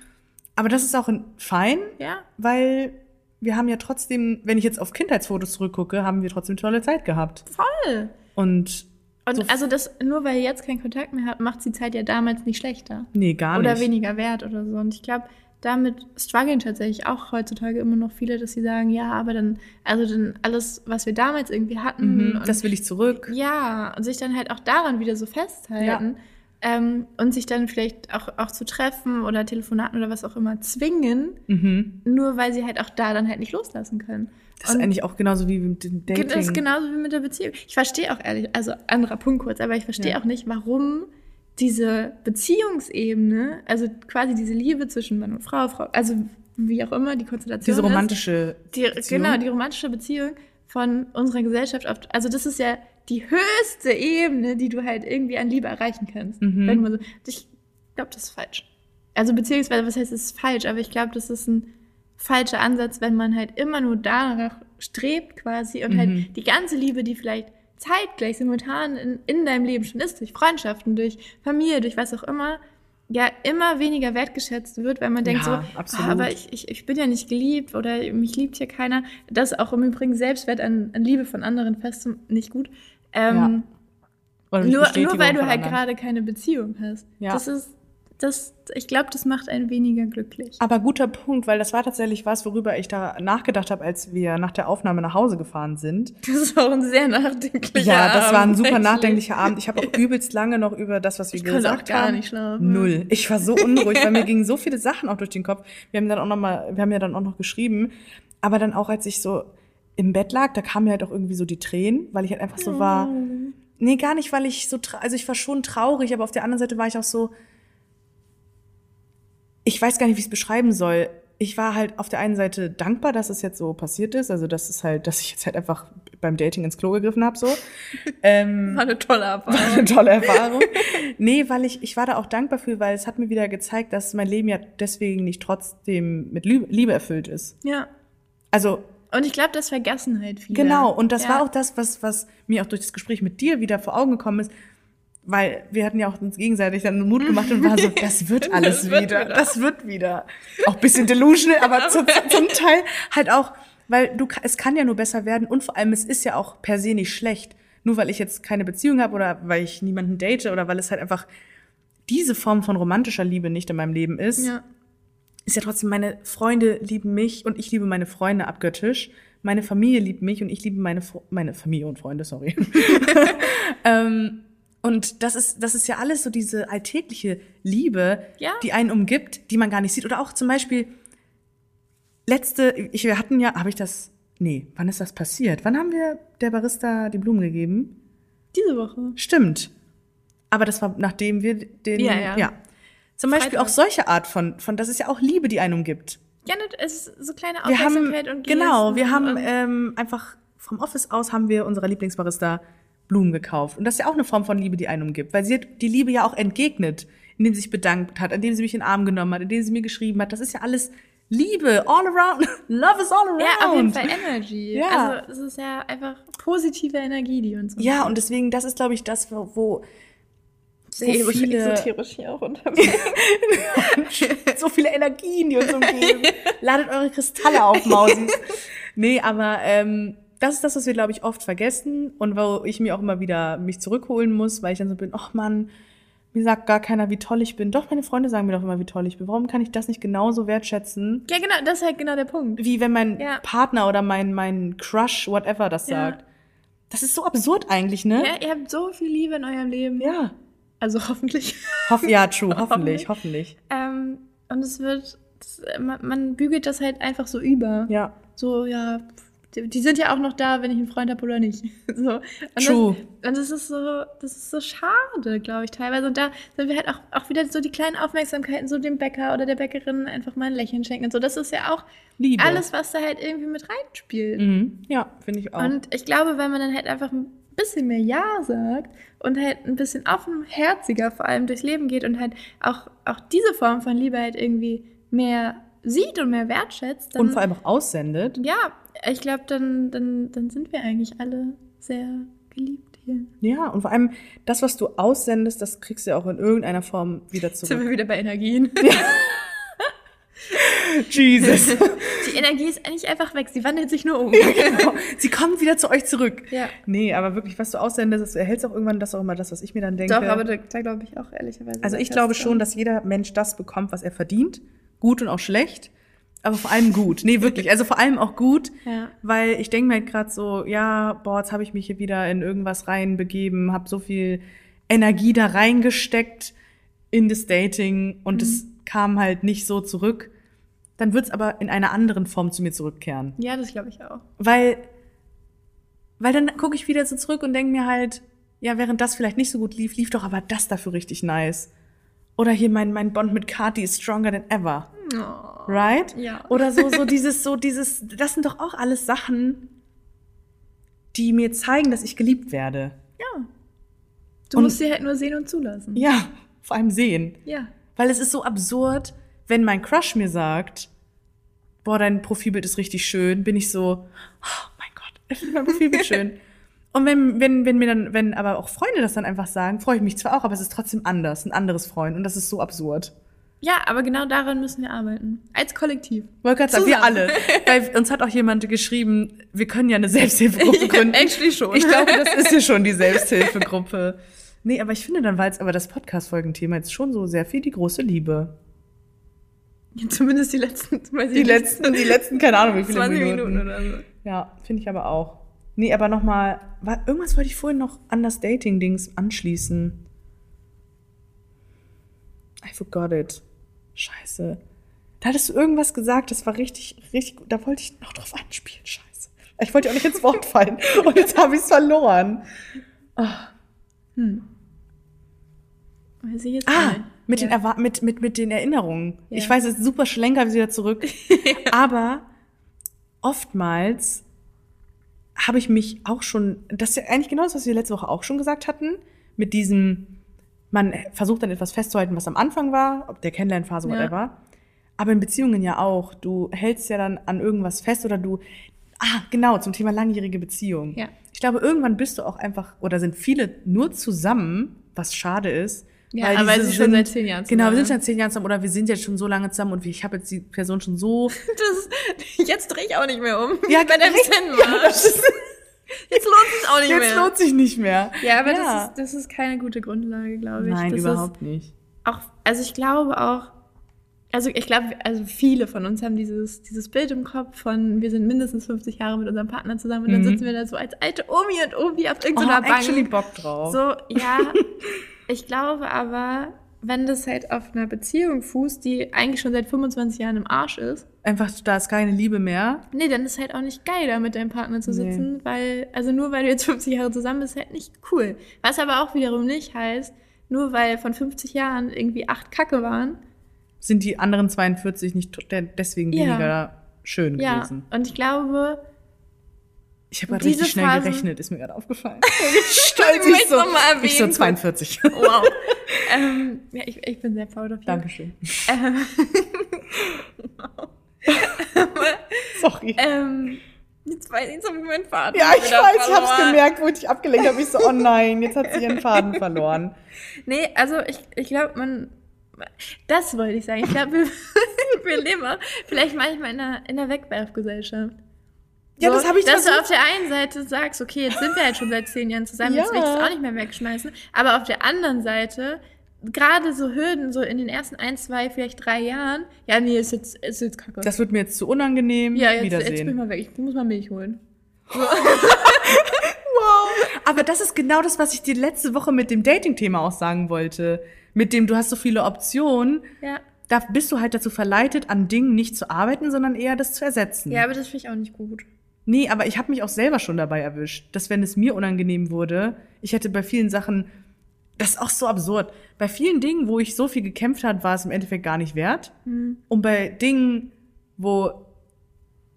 Aber das ist auch ein- fein, Ja. weil wir haben ja trotzdem, wenn ich jetzt auf Kindheitsfotos zurückgucke, haben wir trotzdem tolle Zeit gehabt. Voll. Und Und So- also das, nur weil ihr jetzt keinen Kontakt mehr habt, macht die Zeit ja damals nicht schlechter. nee, gar oder nicht. weniger wert oder so. Und ich glaube, damit strugglen tatsächlich auch heutzutage immer noch viele, dass sie sagen, ja, aber dann, also dann alles, was wir damals irgendwie hatten, Mhm, das will ich zurück. ja, und sich dann halt auch daran wieder so festhalten ähm, und sich dann vielleicht auch, auch zu treffen oder Telefonaten oder was auch immer zwingen, Mhm. nur weil sie halt auch da dann halt nicht loslassen können. Das ist eigentlich auch genauso wie mit dem Dating. das ist genauso wie mit der Beziehung. Ich verstehe auch ehrlich, also anderer Punkt kurz, aber ich verstehe Ja. auch nicht, warum diese Beziehungsebene, also quasi diese Liebe zwischen Mann und Frau, Frau, also wie auch immer die Konstellation Diese ist, romantische die, Beziehung. genau die romantische Beziehung von unserer Gesellschaft oft. Also das ist ja die höchste Ebene, die du halt irgendwie an Liebe erreichen kannst. Mhm. Wenn du so, ich glaube, das ist falsch. Also beziehungsweise, was heißt, es ist falsch, aber ich glaube, das ist ein falscher Ansatz, wenn man halt immer nur danach strebt quasi und Mhm. halt die ganze Liebe, die vielleicht zeitgleich, simultan in, in deinem Leben schon ist, durch Freundschaften, durch Familie, durch was auch immer, ja immer weniger wertgeschätzt wird, weil man denkt Ja, so. "Ah, aber ich, ich, ich bin ja nicht geliebt oder mich liebt hier keiner. Das ist auch im Übrigen Selbstwert an, an Liebe von anderen fest nicht gut. Ähm, durch nur, nur weil du halt gerade keine Beziehung hast. Ja. Das ist, das, ich glaube, das macht einen weniger glücklich. Aber guter Punkt, weil das war tatsächlich was, worüber ich da nachgedacht habe, als wir nach der Aufnahme nach Hause gefahren sind. Das ist auch ein sehr nachdenklicher Ja, das war ein Abend, super actually. nachdenklicher Abend. Ich habe auch [laughs] übelst lange noch über das, was wir Ich gesagt auch gar haben. nicht schlafen. Null. Ich war so unruhig, weil mir [laughs] gingen so viele Sachen auch durch den Kopf. Wir haben dann auch noch mal, wir haben ja dann auch noch geschrieben, aber dann auch als ich so im Bett lag, da kamen mir halt auch irgendwie so die Tränen, weil ich halt einfach so war. Nee, gar nicht, weil ich so, also ich war schon traurig, aber auf der anderen Seite war ich auch so, ich weiß gar nicht, wie ich es beschreiben soll. Ich war halt auf der einen Seite dankbar, dass es jetzt so passiert ist, also das ist halt, dass ich jetzt halt einfach beim Dating ins Klo gegriffen habe, so. [laughs] ähm, [laughs] War eine tolle Erfahrung. war eine tolle Erfahrung. nee, weil ich, ich war da auch dankbar für, weil es hat mir wieder gezeigt, dass mein Leben ja deswegen nicht trotzdem mit Liebe erfüllt ist. Ja. Also, Und ich glaube, das vergessen halt viele. genau. Und das ja. war auch das, was, was mir auch durch das Gespräch mit dir wieder vor Augen gekommen ist. Weil wir hatten ja auch uns gegenseitig dann Mut gemacht und war so, [laughs] das wird alles Das wird wieder, wieder. das wird wieder. Auch ein bisschen delusional, aber zum, zum Teil halt auch, weil du, es kann ja nur besser werden und vor allem, es ist ja auch per se nicht schlecht. Nur weil ich jetzt keine Beziehung habe oder weil ich niemanden date oder weil es halt einfach diese Form von romantischer Liebe nicht in meinem Leben ist, Ja. ist ja trotzdem, meine Freunde lieben mich und ich liebe meine Freunde abgöttisch. Meine Familie liebt mich und ich liebe meine, meine Familie und Freunde, sorry. [laughs] ähm, und das ist, das ist ja alles so diese alltägliche Liebe, Ja. die einen umgibt, die man gar nicht sieht. Oder auch zum Beispiel, letzte, ich, wir hatten ja, habe ich das, nee, wann ist das passiert? Wann haben wir der Barista die Blumen gegeben? Diese Woche. Stimmt. Aber das war, nachdem wir den, Ja, ja. Zum Beispiel Freitag. auch solche Art von, von, das ist ja auch Liebe, die einen umgibt. Ja, ne, es ist so kleine Wir haben, Aufmerksamkeit und genau, Gesten wir haben und- ähm, einfach vom Office aus haben wir unserer Lieblingsbarista Blumen gekauft. Und das ist ja auch eine Form von Liebe, die einen umgibt. Weil sie hat die Liebe ja auch entgegnet, indem sie sich bedankt hat, indem sie mich in den Arm genommen hat, indem sie mir geschrieben hat. Das ist ja alles Liebe, all around. [laughs] Love is all around. ja, auf jeden Fall Energy. Ja. Also es ist ja einfach positive Energie, die uns Ja, und deswegen, das ist, glaube ich, das, wo, wo sehr so viele- esoterisch hier auch unterwegs. [laughs] so viele Energien, die uns umgeben. Ladet eure Kristalle auf, Mausis. [laughs] Nee, aber ähm, das ist das, was wir, glaube ich, oft vergessen und wo ich mir auch immer wieder mich zurückholen muss, weil ich dann so bin, ach Mann, mir sagt gar keiner, wie toll ich bin. Doch, meine Freunde sagen mir doch immer, wie toll ich bin. Warum kann ich das nicht genauso wertschätzen, ja, genau, das ist halt genau der Punkt. wie wenn mein Ja. Partner oder mein, mein Crush, whatever, das Ja. sagt? Das ist so absurd eigentlich, ne? Ja, ihr habt so viel Liebe in eurem Leben. Ja. Also hoffentlich. [laughs] Hoff, ja, true, [laughs] Hoffentlich. hoffentlich, ähm, und es wird, das, man, man bügelt das halt einfach so über. Ja. So, ja, die, die sind ja auch noch da, wenn ich einen Freund habe oder nicht. [laughs] So. Und True. Das, und das ist so, das ist so schade, glaube ich, teilweise. Und da sind wir halt auch, auch wieder so die kleinen Aufmerksamkeiten, so dem Bäcker oder der Bäckerin einfach mal ein Lächeln schenken und so. Das ist ja auch Liebe. alles, was da halt irgendwie mit reinspielt. Mhm. Ja, finde ich auch. Und ich glaube, wenn man dann halt einfach ein bisschen mehr Ja sagt und halt ein bisschen offenherziger vor allem durchs Leben geht und halt auch, auch diese Form von Liebe halt irgendwie mehr sieht und mehr wertschätzt, und vor allem auch aussendet. ja, ich glaube, dann, dann, dann sind wir eigentlich alle sehr geliebt hier. Ja, und vor allem das, was du aussendest, das kriegst du ja auch in irgendeiner Form wieder Jetzt sind zurück. wir wieder bei Energien. [laughs] Jesus. Die Energie ist eigentlich einfach weg. Sie wandelt sich nur um. genau. Sie kommt wieder zu euch zurück. Ja. Nee, aber wirklich, was du aussendest, das erhältst auch irgendwann das auch immer das, was ich mir dann denke. Doch, aber da, da glaube ich auch ehrlicherweise. also ich glaube schon, dass jeder Mensch das bekommt, was er verdient. Gut und auch schlecht. Aber vor allem gut. Nee, wirklich. Also vor allem auch gut. [laughs] Ja. Weil ich denke mir halt gerade so, ja, boah, jetzt habe ich mich hier wieder in irgendwas reinbegeben, habe so viel Energie da reingesteckt in das Dating und es kam halt nicht so zurück. Dann wird's aber in einer anderen Form zu mir zurückkehren. Ja, das glaube ich auch. Weil, weil dann gucke ich wieder so zurück und denke mir halt, ja, während das vielleicht nicht so gut lief, lief doch aber das dafür richtig nice. Oder hier mein, mein Bond mit Kati is stronger than ever. Oh. Right? Ja. Oder so, so [laughs] dieses, so dieses, das sind doch auch alles Sachen, die mir zeigen, dass ich geliebt werde. Ja. Du Und- musst sie halt nur sehen und zulassen. Ja, vor allem sehen. Ja. Weil es ist so absurd, wenn mein Crush mir sagt, boah, dein Profilbild ist richtig schön, bin ich so, oh mein Gott, ich [laughs] finde mein Profilbild schön. [laughs] Und wenn, wenn, wenn mir dann, wenn aber auch Freunde das dann einfach sagen, freue ich mich zwar auch, aber es ist trotzdem anders, ein anderes Freund. Und das ist so absurd. Ja, aber genau daran müssen wir arbeiten. Als Kollektiv. Wollte gerade sagen, wir alle. [laughs] Weil uns hat auch jemand geschrieben, wir können ja eine Selbsthilfegruppe [laughs] gründen. actually schon. Ich glaube, das ist ja schon die [laughs] Selbsthilfegruppe. Nee, aber ich finde, dann war jetzt aber das Podcast-Folgenthema jetzt schon so sehr viel die große Liebe. Zumindest die letzten, weiß ich Die nicht, letzten, die letzten, keine Ahnung, wie viele 20 Minuten. Minuten, oder so. Ja, finde ich aber auch. Nee, aber nochmal, irgendwas wollte ich vorhin noch an das Dating-Dings anschließen. I forgot it. Scheiße. Da hattest du irgendwas gesagt, das war richtig, richtig gut. Da wollte ich noch drauf anspielen. Scheiße. Ich wollte ja auch nicht ins Wort fallen. Und jetzt habe ich es verloren. Weiß ich jetzt Ah, nicht. mit, ja. den Erwa mit, mit, mit den Erinnerungen. Ja. Ich weiß, es ist super schlenker wieder zurück. [laughs] Aber oftmals habe ich mich auch schon, das ist ja eigentlich genau das, was wir letzte Woche auch schon gesagt hatten, mit diesem, man versucht dann etwas festzuhalten, was am Anfang war, ob der Kennenlernphase, Ja. whatever. Aber in Beziehungen ja auch. Du hältst ja dann an irgendwas fest oder du, ah, genau, zum Thema langjährige Beziehung. Ja. Ich glaube, irgendwann bist du auch einfach, oder sind viele nur zusammen, was schade ist. Ja, weil diese sie schon seit zehn Jahren Genau, wir zusammen sind schon seit zehn Jahren zusammen oder wir sind jetzt schon so lange zusammen und ich habe jetzt die Person schon so. [laughs] Das, [laughs] jetzt drehe ich auch nicht mehr um. Ja, richtig. Zen [laughs] Ja, das ist, Jetzt lohnt es auch nicht jetzt mehr. lohnt sich nicht mehr. ja, aber Ja. Das, ist, das ist keine gute Grundlage, glaube ich. Nein, das überhaupt nicht. Auch, also ich glaube auch, also ich glaube, also viele von uns haben dieses, dieses Bild im Kopf von, wir sind mindestens 50 Jahre mit unserem Partner zusammen und dann Mhm. sitzen wir da so als alte Omi und Omi auf Oh, irgendeiner Bank. actually Bock drauf. So, ja. [laughs] ich glaube aber, wenn das halt auf einer Beziehung fußt, die eigentlich schon seit 25 Jahren im Arsch ist, Einfach, da ist keine Liebe mehr. nee, dann ist halt auch nicht geil, da mit deinem Partner zu Nee. sitzen, weil, also nur weil du jetzt 50 Jahre zusammen bist, halt nicht cool. Was aber auch wiederum nicht heißt, nur weil von 50 Jahren irgendwie acht Kacke waren, Sind die anderen 42 nicht deswegen Ja. weniger schön ja. gewesen? Und ich glaube, Ich habe gerade richtig schnell Phasen- gerechnet, ist mir gerade aufgefallen. [laughs] ich es noch mal ich so erwähnen. 42. wow. Ähm, ja, ich, ich bin sehr proud of you. Dankeschön. Ähm, [laughs] Sorry. ähm, jetzt weiß ich, jetzt habe ich meinen Faden ja, ich weiß, ich hab's verloren. gemerkt, wo ich dich abgelenkt habe. Ich so, oh nein, jetzt hat sie ihren Faden [laughs] verloren. Nee, also ich, ich glaube, man. Das wollte ich sagen. Ich glaube, wir, [laughs] wir leben auch vielleicht manchmal in einer, in einer Wegwerfgesellschaft. Ja, das habe ich Dass du versucht. auf der einen Seite sagst, okay, jetzt sind wir halt schon seit zehn Jahren zusammen, jetzt will ich Ja. das auch nicht mehr wegschmeißen. Aber auf der anderen Seite, gerade so Hürden, so in den ersten ein, zwei, vielleicht drei Jahren, ja, nee, ist jetzt, ist jetzt kacke. Das wird mir jetzt zu unangenehm. ja, jetzt, jetzt bin ich Wiedersehen. mal weg. Ich muss mal Milch holen. [laughs] Aber das ist genau das, was ich dir letzte Woche mit dem Dating-Thema auch sagen wollte. Mit dem, du hast so viele Optionen. Ja. Da bist du halt dazu verleitet, an Dingen nicht zu arbeiten, sondern eher das zu ersetzen. Ja, aber das finde ich auch nicht gut. Nee, aber ich habe mich auch selber schon dabei erwischt, dass wenn es mir unangenehm wurde, ich hätte bei vielen Sachen, das ist auch so absurd, bei vielen Dingen, wo ich so viel gekämpft hat, war es im Endeffekt gar nicht wert. Und bei Dingen, wo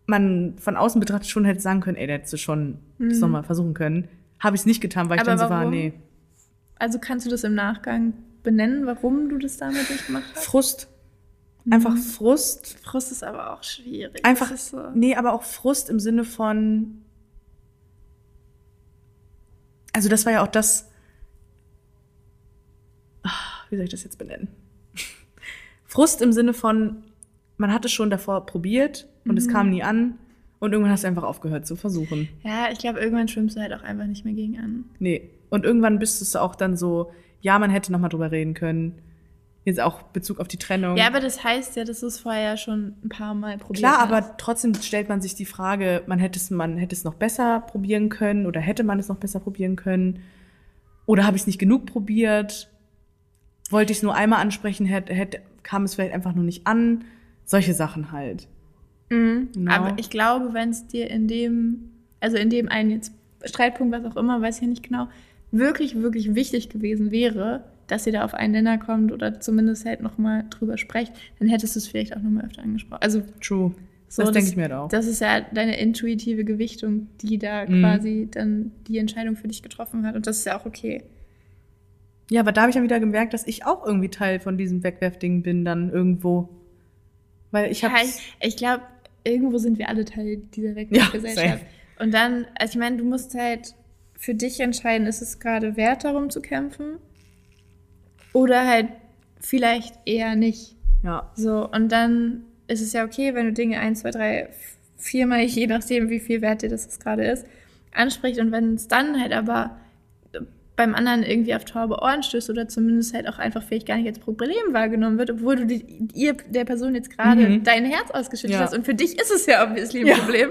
man von außen betrachtet schon hätte sagen können, ey, da hättest du schon das nochmal versuchen können, habe ich es nicht getan, weil ich Aber dann so war, nee, Also kannst du das im Nachgang benennen, warum du das damit nicht gemacht hast? Frust. Einfach Frust. Frust ist aber auch schwierig. Einfach, so. nee, aber auch Frust im Sinne von, also das war ja auch das, wie soll ich das jetzt benennen? Frust im Sinne von, man hat es schon davor probiert und Mhm. es kam nie an und irgendwann hast du einfach aufgehört zu versuchen. Ja, ich glaube, irgendwann schwimmst du halt auch einfach nicht mehr gegen an. Nee. Und irgendwann bist du es auch dann so, ja, man hätte noch mal drüber reden können. Jetzt auch Bezug auf die Trennung. Ja, aber das heißt ja, dass du es vorher ja schon ein paar Mal probiert Klar, hast. aber trotzdem stellt man sich die Frage, man hätte es, man hätte es noch besser probieren können oder hätte man es noch besser probieren können? Oder habe ich es nicht genug probiert? Wollte ich es nur einmal ansprechen, hätte, hätte, kam es vielleicht einfach nur nicht an? Solche Sachen halt. Mhm. Genau. Aber ich glaube, wenn es dir in dem, also in dem einen jetzt Streitpunkt, was auch immer, weiß ich ja nicht genau, wirklich, wirklich wichtig gewesen wäre, dass ihr da auf einen Nenner kommt oder zumindest halt nochmal drüber sprecht, dann hättest du es vielleicht auch nochmal öfter angesprochen. Also True. so, das denke ich mir halt auch. Das ist ja deine intuitive Gewichtung, die da Mhm. quasi dann die Entscheidung für dich getroffen hat. Und das ist ja auch okay. Ja, aber da habe ich dann wieder gemerkt, dass ich auch irgendwie Teil von diesem Wegwerfding bin dann irgendwo. Weil ich habe Ja, ich ich glaube, irgendwo sind wir alle Teil dieser Ja, Wegwerfgesellschaft. safe. und dann, also ich meine, du musst halt für dich entscheiden, ist es gerade wert, darum zu kämpfen? Oder halt vielleicht eher nicht. ja, So, und dann ist es ja okay, wenn du Dinge eins, zwei, drei, viermal, [laughs] je nachdem, wie viel wert dir das jetzt gerade ist, anspricht. Und wenn es dann halt aber beim anderen irgendwie auf taube Ohren stößt oder zumindest halt auch einfach vielleicht gar nicht als Problem wahrgenommen wird, obwohl du die, ihr, der Person jetzt gerade Mhm. dein Herz ausgeschüttet Ja. hast. Und für dich ist es ja obviously ein Ja. Problem.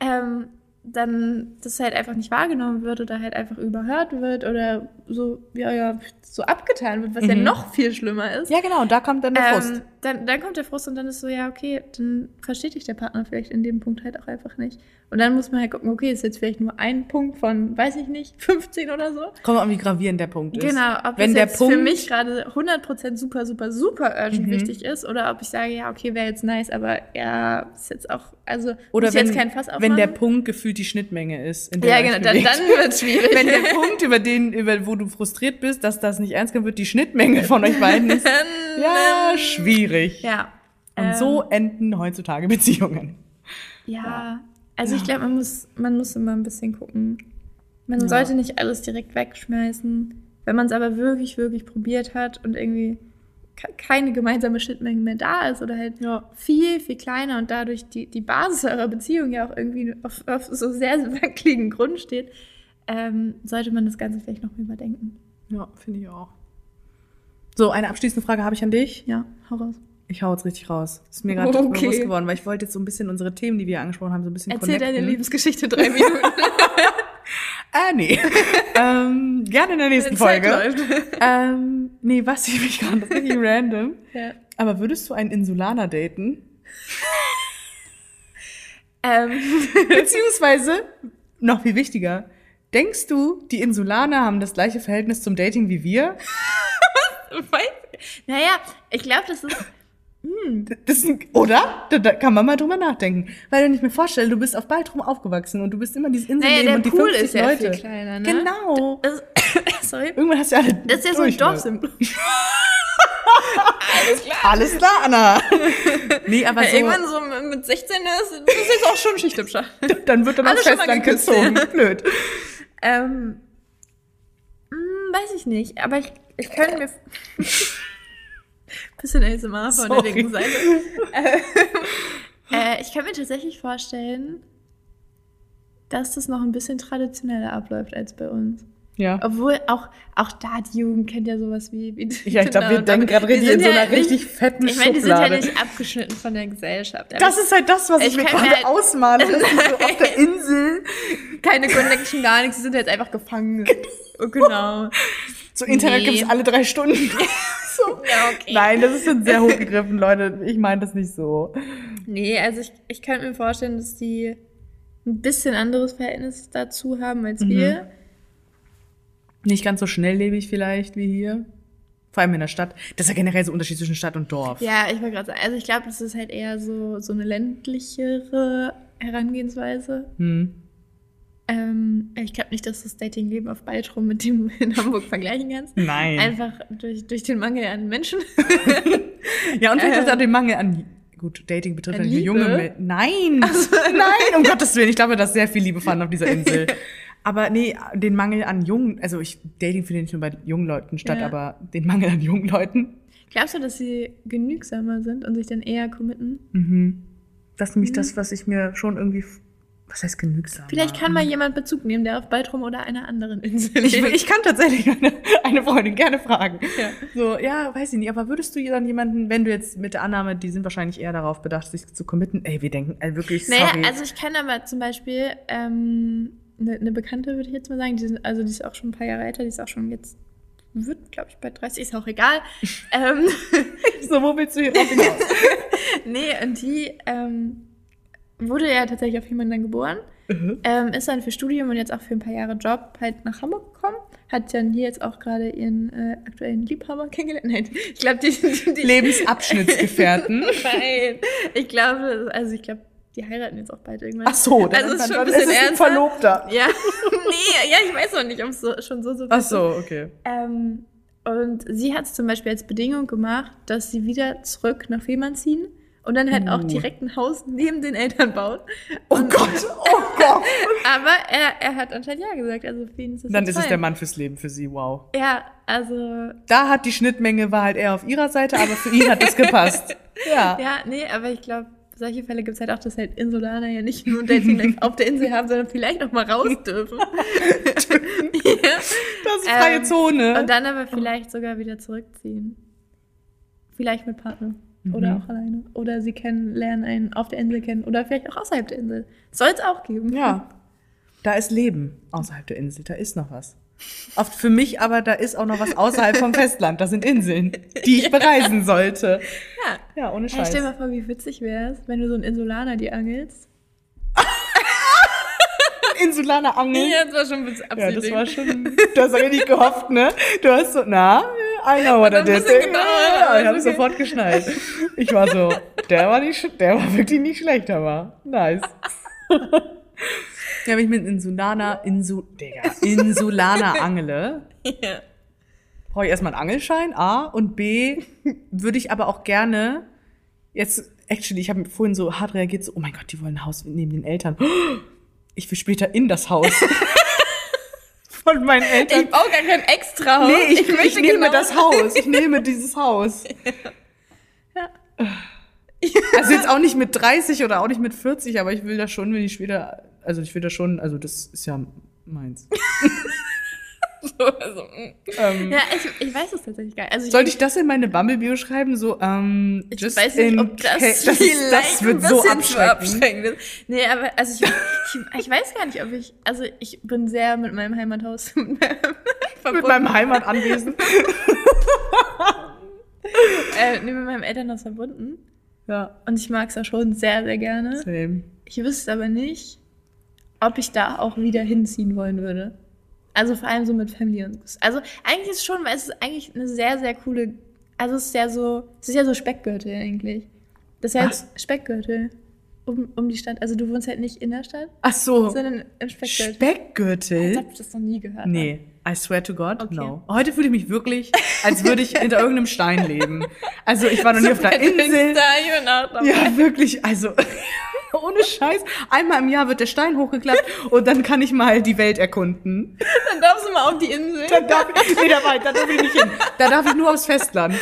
Ähm, dann das halt einfach nicht wahrgenommen wird oder halt einfach überhört wird oder so, ja, ja, so abgetan wird, was ja Mhm. noch viel schlimmer ist. ja genau, und da kommt dann der Frust. Dann, dann kommt der Frust und dann ist so, ja, okay, dann versteht dich der Partner vielleicht in dem Punkt halt auch einfach nicht. Und dann muss man halt gucken, okay, ist jetzt vielleicht nur ein Punkt von, weiß ich nicht, 15 oder so. Kommt an, wie gravierend der Punkt ist. Genau, ob Wenn der Punkt, für mich gerade 100% super, super, super urgent Mhm. wichtig ist oder ob ich sage, ja, okay, wäre jetzt nice, aber ja, ist jetzt auch, also oder wenn, jetzt kein Fass aufmachen. wenn der Punkt gefühlt die Schnittmenge ist. Ja, genau, dann, dann [laughs] wird schwierig. wenn der Punkt, über den, über wo du frustriert bist, dass das nicht ernst genommen wird, die Schnittmenge von euch beiden ist, [laughs] ja, schwierig. ja. Und Ähm, so enden heutzutage [laughs] Beziehungen. Ja, also ich glaube, man muss, man muss immer ein bisschen gucken. Man Ja. sollte nicht alles direkt wegschmeißen. Wenn man es aber wirklich, wirklich probiert hat und irgendwie ke- keine gemeinsame Schnittmenge mehr da ist oder halt Ja. viel, viel kleiner und dadurch die, die Basis eurer Beziehung ja auch irgendwie auf, auf so sehr [laughs] wackeligen Grund steht, ähm, sollte man das Ganze vielleicht noch mal überdenken. Ja, finde ich auch. So, eine abschließende Frage habe ich an dich. Ja, hau raus. Ich hau jetzt richtig raus. Das ist mir gerade [laughs] Okay. bewusst geworden, weil ich wollte jetzt so ein bisschen unsere Themen, die wir angesprochen haben, so ein bisschen Erzähl deine connecten. Liebesgeschichte drei [laughs] Minuten. Ah, nee. [laughs] ähm, gerne in der nächsten Folge. läuft. Ähm, nee, was ich mich gerade, das ist richtig random. ja. Aber würdest du einen Insulaner daten? ähm, Beziehungsweise, noch viel wichtiger, denkst du, die Insulaner haben das gleiche Verhältnis zum Dating wie wir? Weiß- Naja, ich glaube, das ist. Hm, Das ist, ein- oder? Da, da kann man mal drüber nachdenken. Weil wenn ich mir vorstelle, du bist auf Baltrum aufgewachsen und du bist immer dieses Inselleben naja, der und die Pool 50 ist ja Leute. viel kleiner, ne? Genau. Das, [coughs] sorry. Irgendwann hast du ja alle Das ist ja so ein ne? Dorfsymbol. [laughs] Alles klar. Alles klar, Anna. [laughs] nee, aber so, Irgendwann so mit 16 ist, das ist jetzt auch schon Schicht im Schacht. [laughs] dann wird dann Alle aufs schon mal Festland gezogen. ja. Blöd. Ähm, hm, weiß ich nicht, aber ich, ich könnte mir. [laughs] Bisschen ASMR von der linken Seite. [laughs] äh, ich kann mir tatsächlich vorstellen, dass das noch ein bisschen traditioneller abläuft als bei uns. Ja. Obwohl auch, auch da die Jugend kennt ja sowas wie. wie Ja, ich glaube, wir denken gerade die richtig in so ja einer nicht- richtig fetten Ich meine, die sind ja nicht abgeschnitten von der Gesellschaft. Das ist halt das, was ich, Ich mir kann gerade halt- ausmale. dass [laughs] die so auf der Insel keine Connection, gar nichts. Sie sind jetzt einfach gefangen. Oh, genau. So Internet Nee. gibt's alle drei Stunden. [laughs] so. Ja, okay. Nein, das ist schon sehr hochgegriffen, Leute. Ich meine das nicht so. Nee, also ich, ich könnte mir vorstellen, dass die ein bisschen anderes Verhältnis dazu haben als Mhm. wir. Nicht ganz so schnelllebig vielleicht wie hier. Vor allem in der Stadt. Das ist ja generell so ein Unterschied zwischen Stadt und Dorf. Ja, ich wollte gerade sagen, also ich glaube, das ist halt eher so, so eine ländlichere Herangehensweise. Hm. Ähm, ich glaube nicht, dass du das Datingleben auf Baltrum mit dem in Hamburg vergleichen kannst. Nein. Einfach durch, durch den Mangel an Menschen. [laughs] ja, und vielleicht Ähm. auch den Mangel an. Gut, Dating betrifft ja nicht junge? Menschen. Nein! [laughs] nein, um Gottes Willen. Ich glaube, dass sehr viel Liebe fanden auf dieser Insel. [laughs] Aber nee, den Mangel an jungen, also ich Dating findet nicht nur bei jungen Leuten statt, Ja. aber den Mangel an jungen Leuten. Glaubst du, dass sie genügsamer sind und sich dann eher committen? Mhm. Das ist nämlich Mhm. das, was ich mir schon irgendwie. Was heißt genügsam? Vielleicht kann mal jemand Bezug nehmen, der auf Baltrum oder einer anderen Insel Ich, ich kann tatsächlich eine, eine Freundin gerne fragen. Ja. So, ja, weiß ich nicht, aber würdest du dann jemanden, wenn du jetzt mit der Annahme, die sind wahrscheinlich eher darauf bedacht, sich zu committen, ey, wir denken, ey, wirklich, sorry. Naja, also ich kann aber zum Beispiel ähm, eine, eine Bekannte, würde ich jetzt mal sagen, die sind, also die ist auch schon ein paar Jahre älter, die ist auch schon jetzt, wird, glaube ich, bei 30, ist auch egal. [laughs] ähm, so, wo willst du hier hinaus? [laughs] nee, und die ähm, wurde ja tatsächlich auf jemanden dann geboren, Mhm. ähm, ist dann für Studium und jetzt auch für ein paar Jahre Job halt nach Hamburg gekommen, hat dann hier jetzt auch gerade ihren äh, aktuellen Liebhaber [laughs] kennengelernt. Nein, ich glaube, die, die, die Lebensabschnittsgefährten. [laughs] Nein, ich glaube, also ich glaube, die heiraten jetzt auch bald irgendwann. Ach so, dann, also ist schon dann ein bisschen ist es ein. Verlobter. Ja, [laughs] nee, ja, ich weiß noch nicht, ob es so, schon so so Ach ist. so, okay. Ähm, und sie hat es zum Beispiel als Bedingung gemacht, dass sie wieder zurück nach Fehmarn ziehen und dann halt auch Uh. direkt ein Haus neben den Eltern bauen. Oh Und- Gott, [laughs] oh Gott. Aber er, er hat anscheinend ja gesagt, also für ihn ist es Dann ist es fein. der Mann fürs Leben für sie, wow. Ja, also, Da hat die Schnittmenge, war halt eher auf ihrer Seite, aber für ihn hat es gepasst. [laughs] Ja. ja, nee, aber ich glaube, solche Fälle gibt es halt auch, dass halt Insulaner ja nicht nur Dating Life auf der Insel haben, sondern vielleicht noch mal raus [laughs] dürfen. ja. Das ist freie Ähm, Zone. Und dann aber vielleicht sogar wieder zurückziehen. Vielleicht mit Partner. Oder Mhm. auch alleine. Oder sie kennen, lernen einen auf der Insel kennen. Oder vielleicht auch außerhalb der Insel. Soll es auch geben. Ja. Da ist Leben außerhalb der Insel, da ist noch was. Oft für mich aber, da ist auch noch was außerhalb vom Festland. Das sind Inseln, die ich [laughs] bereisen sollte. Ja. Ja, ohne Scheiß. stell dir mal vor, wie witzig wär's, wenn du so einen Insulaner die angelst. Insulaner Angeln. das war schon ein bisschen Ja, das war schon, du hast richtig gehofft, ne? Du hast so, na, I know what I did. Ja, ich habe okay. sofort geschnallt. Ich war so, der war nicht, der war wirklich nicht schlecht, aber nice. [laughs] Ja, wenn ich mit Insulaner, Insu, Digga, [laughs] Insulaner angele, Ja. brauche ich erstmal einen Angelschein, A, und B, würde ich aber auch gerne, jetzt, actually, ich habe vorhin so hart reagiert, so, oh mein Gott, die wollen ein Haus neben den Eltern. Ich will später in das Haus. [laughs] Von meinen Eltern. Ich baue gar kein extra Haus. Nee, ich, ich, nehme genau das Haus. Ich nehme dieses Haus. [laughs] Ja. Also jetzt auch nicht mit 30 oder auch nicht mit 40, aber ich will das schon, wenn ich später, also ich will das schon, also das ist ja meins. [laughs] [laughs] So, also, mm. Ähm, ja, ich, ich weiß es tatsächlich gar nicht. Also ich, Sollte ich das in meine Bumble-Bio schreiben? So, ähm, Ich just weiß nicht, ob das, das, vielleicht das wird ein so abschreckend. ist. Nee, aber also ich, ich, ich weiß gar nicht, ob ich, also ich bin sehr mit meinem Heimathaus [laughs] mit meinem, Mit verbunden. meinem Heimatanwesen. [laughs] äh, nee, mit meinem Elternhaus verbunden. ja, Und ich mag es auch schon sehr, sehr gerne. same. Ich wüsste aber nicht, ob ich da auch wieder hinziehen wollen würde. Also vor allem so mit Family und Also eigentlich ist es schon, weil es ist eigentlich eine sehr, sehr coole. Also es ist ja so, es ist ja so Speckgürtel eigentlich. Das heißt Speckgürtel um, um die Stadt. Also du wohnst halt nicht in der Stadt, Ach so, sondern im Speckgürtel. Speckgürtel? ich das noch nie gehört habe. Nee, I swear to God, Okay. no. Heute fühle ich mich wirklich, als würde ich hinter [laughs] irgendeinem Stein leben. Also ich war noch nie auf der Insel. Ja, wirklich, also [laughs] ohne Scheiß. Einmal im Jahr wird der Stein hochgeklappt und dann kann ich mal die Welt erkunden. Dann darfst du mal auf die Insel. Da darf ich, nee, da, war, da darf ich nicht hin. Da darf ich nur aufs Festland.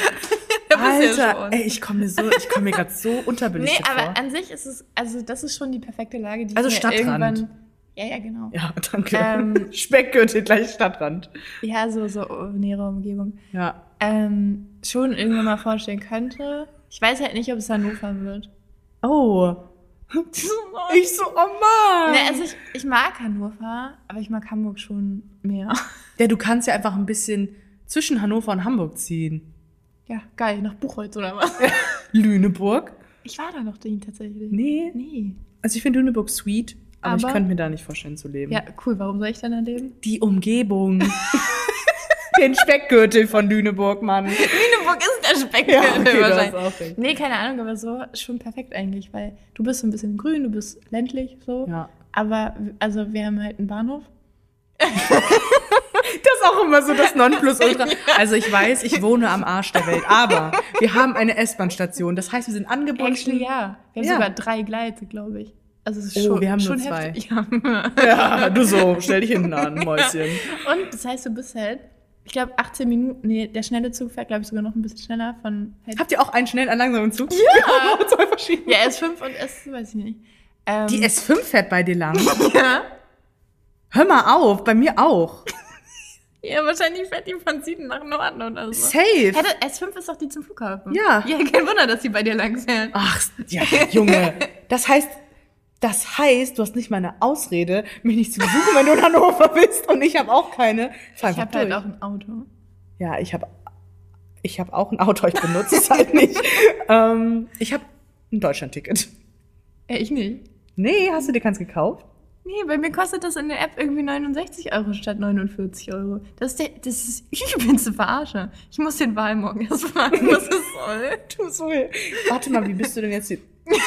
Alter, schon. ey, ich komme mir so, ich komme mir gerade so [laughs] Nee, unterbelichtet aber vor. an sich ist es, also das ist schon die perfekte Lage, die Also ich mir Stadtrand. irgendwann. Ja, ja, genau. Ja, danke. Ähm, [laughs] Speckgürtel gleich Stadtrand. Ja, so, so nähere Umgebung. Ja. Ähm, schon irgendwann mal vorstellen könnte. Ich weiß halt nicht, ob es Hannover wird. Oh. [laughs] Ich so, oh Mann. Ne, also ich, ich mag Hannover, aber ich mag Hamburg schon mehr. Ja, du kannst ja einfach ein bisschen zwischen Hannover und Hamburg ziehen. Ja, geil, nach Buchholz oder was? Lüneburg? Ich war da noch nie tatsächlich. Nee. Nee. Also ich finde Lüneburg sweet, aber, ich Aber- könnte mir da nicht vorstellen zu leben. Ja, cool, warum soll ich dann da leben? Die Umgebung. [laughs] Den Speckgürtel von Lüneburg, Mann. Lüneburg ist der Ja, Speckgürtel okay, du hast wahrscheinlich. Nee, keine Ahnung, aber so ist schon perfekt eigentlich, weil du bist so ein bisschen grün, du bist ländlich so. Ja. Aber also wir haben halt einen Bahnhof. [laughs] Ist auch immer so das Nonplusultra. [laughs] Also ich weiß, ich wohne am Arsch der Welt, aber wir haben eine S-Bahn-Station. Das heißt, wir sind angebunden. Actually, ja. Wir haben Ja. sogar drei Gleise, glaube ich. Also es ist Oh, schon, wir haben schon nur zwei. heftig. Ja. [laughs] Ja, du so, stell dich hinten an, Mäuschen. Und das heißt, du bist halt, ich glaube, 18 Minuten, nee, der schnelle Zug fährt, glaube ich, sogar noch ein bisschen schneller von halt. Habt ihr auch einen schnellen, einen langsamen Zug? Ja. [laughs] zwei verschiedene. Ja, S5 und S, weiß ich nicht. Ähm, Die S5 fährt bei dir lang. Ja. Hör mal auf, bei mir auch. Ja, wahrscheinlich fährt die von Süden nach Norden oder so. Safe. Das- S5 ist doch die zum Flughafen. Ja. Ja, kein Wunder, dass die bei dir lang fährt. Ach, ja, Junge. Das heißt, das heißt, du hast nicht mal eine Ausrede, mich nicht zu besuchen, wenn du in Hannover bist. Und ich habe auch keine. Fahr Ich habe halt auch ein Auto. Ja, ich habe ich hab auch ein Auto, ich benutze es halt nicht. [laughs] ähm, ich habe ein Deutschland-Ticket. Ja, ich nicht. Nee, hast du dir keins gekauft? Nee, bei mir kostet das in der App irgendwie 69 Euro statt 49 Euro. Das ist, der, das ist [laughs] übelste Verarsche. Ich muss den Wahl morgen erst fragen, was es [laughs] soll. Du so. Warte mal, wie bist du denn jetzt hier? [laughs]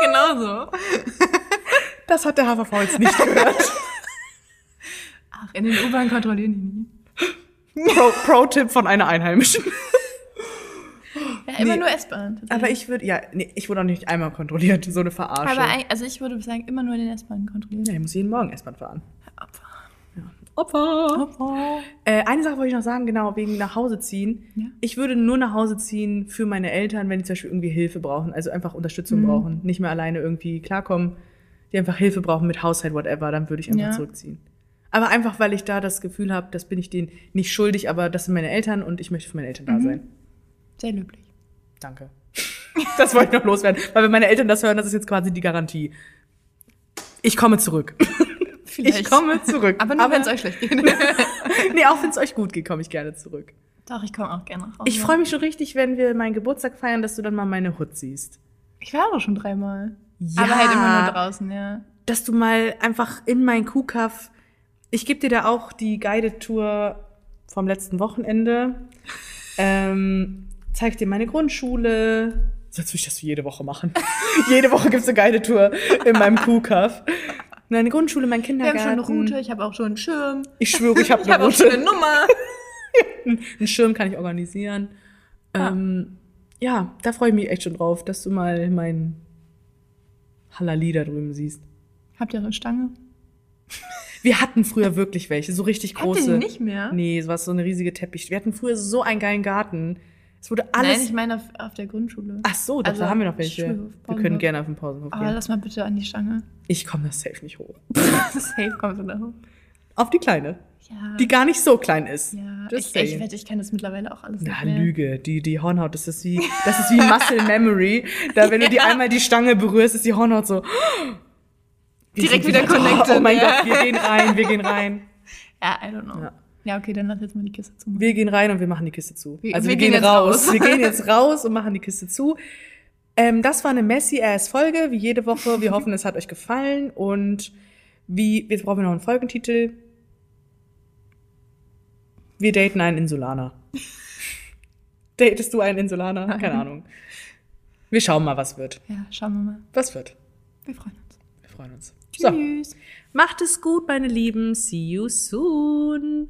Genau so. Das hat der HVV jetzt nicht gehört. Ach, in den U-Bahn kontrollieren die nie. Pro- Pro-Tipp von einer Einheimischen. Immer Nee. nur S-Bahn. Aber ich würde, ja, nee, ich wurde auch nicht einmal kontrolliert, so eine Verarsche. Aber ein- also ich würde sagen, immer nur den S-Bahn kontrollieren. ja, ich muss jeden Morgen S-Bahn fahren. Opfer. Opfer. Opfer. Äh, eine Sache wollte ich noch sagen, genau, wegen nach Hause ziehen. Ja. Ich würde nur nach Hause ziehen für meine Eltern, wenn die zum Beispiel irgendwie Hilfe brauchen, also einfach Unterstützung Mhm. brauchen, nicht mehr alleine irgendwie klarkommen, die einfach Hilfe brauchen mit Haushalt, whatever, dann würde ich einfach Ja. zurückziehen. Aber einfach, weil ich da das Gefühl habe, das bin ich denen nicht schuldig, aber das sind meine Eltern und ich möchte für meine Eltern da Mhm. sein. Sehr löblich. Danke. [laughs] Das wollte ich noch loswerden, weil wenn meine Eltern das hören, das ist jetzt quasi die Garantie. Ich komme zurück. [laughs] Ich komme zurück. Aber nur, wenn es euch schlecht geht. [laughs] Nee, auch wenn es euch gut geht, komme ich gerne zurück. Doch, ich komme auch gerne Hause. Ich freue mich schon richtig, wenn wir meinen Geburtstag feiern, dass du dann mal meine Hut siehst. Ich war auch schon dreimal. Ja. Aber halt immer nur draußen, ja. Dass du mal einfach in mein Kuhkaff. Ich gebe dir da auch die Guided Tour vom letzten Wochenende. Ähm, zeig dir meine Grundschule. Sonst würde ich das jede Woche machen. [laughs] jede Woche gibt's eine Guided Tour in meinem Kuhkaff. Meine Grundschule, mein Wir Kindergarten. haben schon eine Route, ich habe auch schon einen Schirm. Ich schwöre, ich habe [laughs] Ich eine habe auch schon Route. eine Nummer. [laughs] Einen Schirm kann ich organisieren. Ah. Ähm, ja, da freue ich mich echt schon drauf, dass du mal mein Halali da drüben siehst. Habt ihr eure Stange? Wir hatten früher wirklich welche, so richtig Habt große. ihr die nicht mehr? Nee, es war so eine riesige Teppich. Wir hatten früher so einen geilen Garten. Es wurde alles. Nein, ich meine auf, auf der Grundschule. Ach so, doch, Also, da haben wir noch welche. Wir können gerne auf den Pausenhof Aber gehen. lass mal bitte an die Stange. Ich komme das safe nicht hoch. [laughs] Safe kommst du da hoch. Auf die kleine, Ja. die gar nicht so klein ist. ja. Just Ich, ich saying. wette, ich kann das mittlerweile auch alles Ja, nicht mehr. Lüge. Die, die Hornhaut, das ist wie, das ist wie Muscle [laughs] Memory. Da, wenn du die Ja. einmal die Stange berührst, ist die Hornhaut so. Direkt wieder da. connected, Oh mein ja. Gott, wir gehen rein, wir gehen rein. [laughs] Ja, I don't know. Ja. Ja. okay, dann lass jetzt mal die Kiste zu. Wir gehen rein und wir machen die Kiste zu. Wir- also wir, wir gehen, gehen raus. raus. Wir gehen jetzt [laughs] raus und machen die Kiste zu. Ähm, das war eine messy-ass-Folge, wie jede Woche. Wir hoffen, es hat euch gefallen. Und wie, jetzt brauchen wir noch einen Folgentitel. Wir daten einen Insulaner. [laughs] Datest du einen Insulaner? Keine Ahnung. Wir schauen mal, was wird. Ja, schauen wir mal. Was wird? Wir freuen uns. Wir freuen uns. So, Tschüss. macht es gut, meine Lieben. See you soon.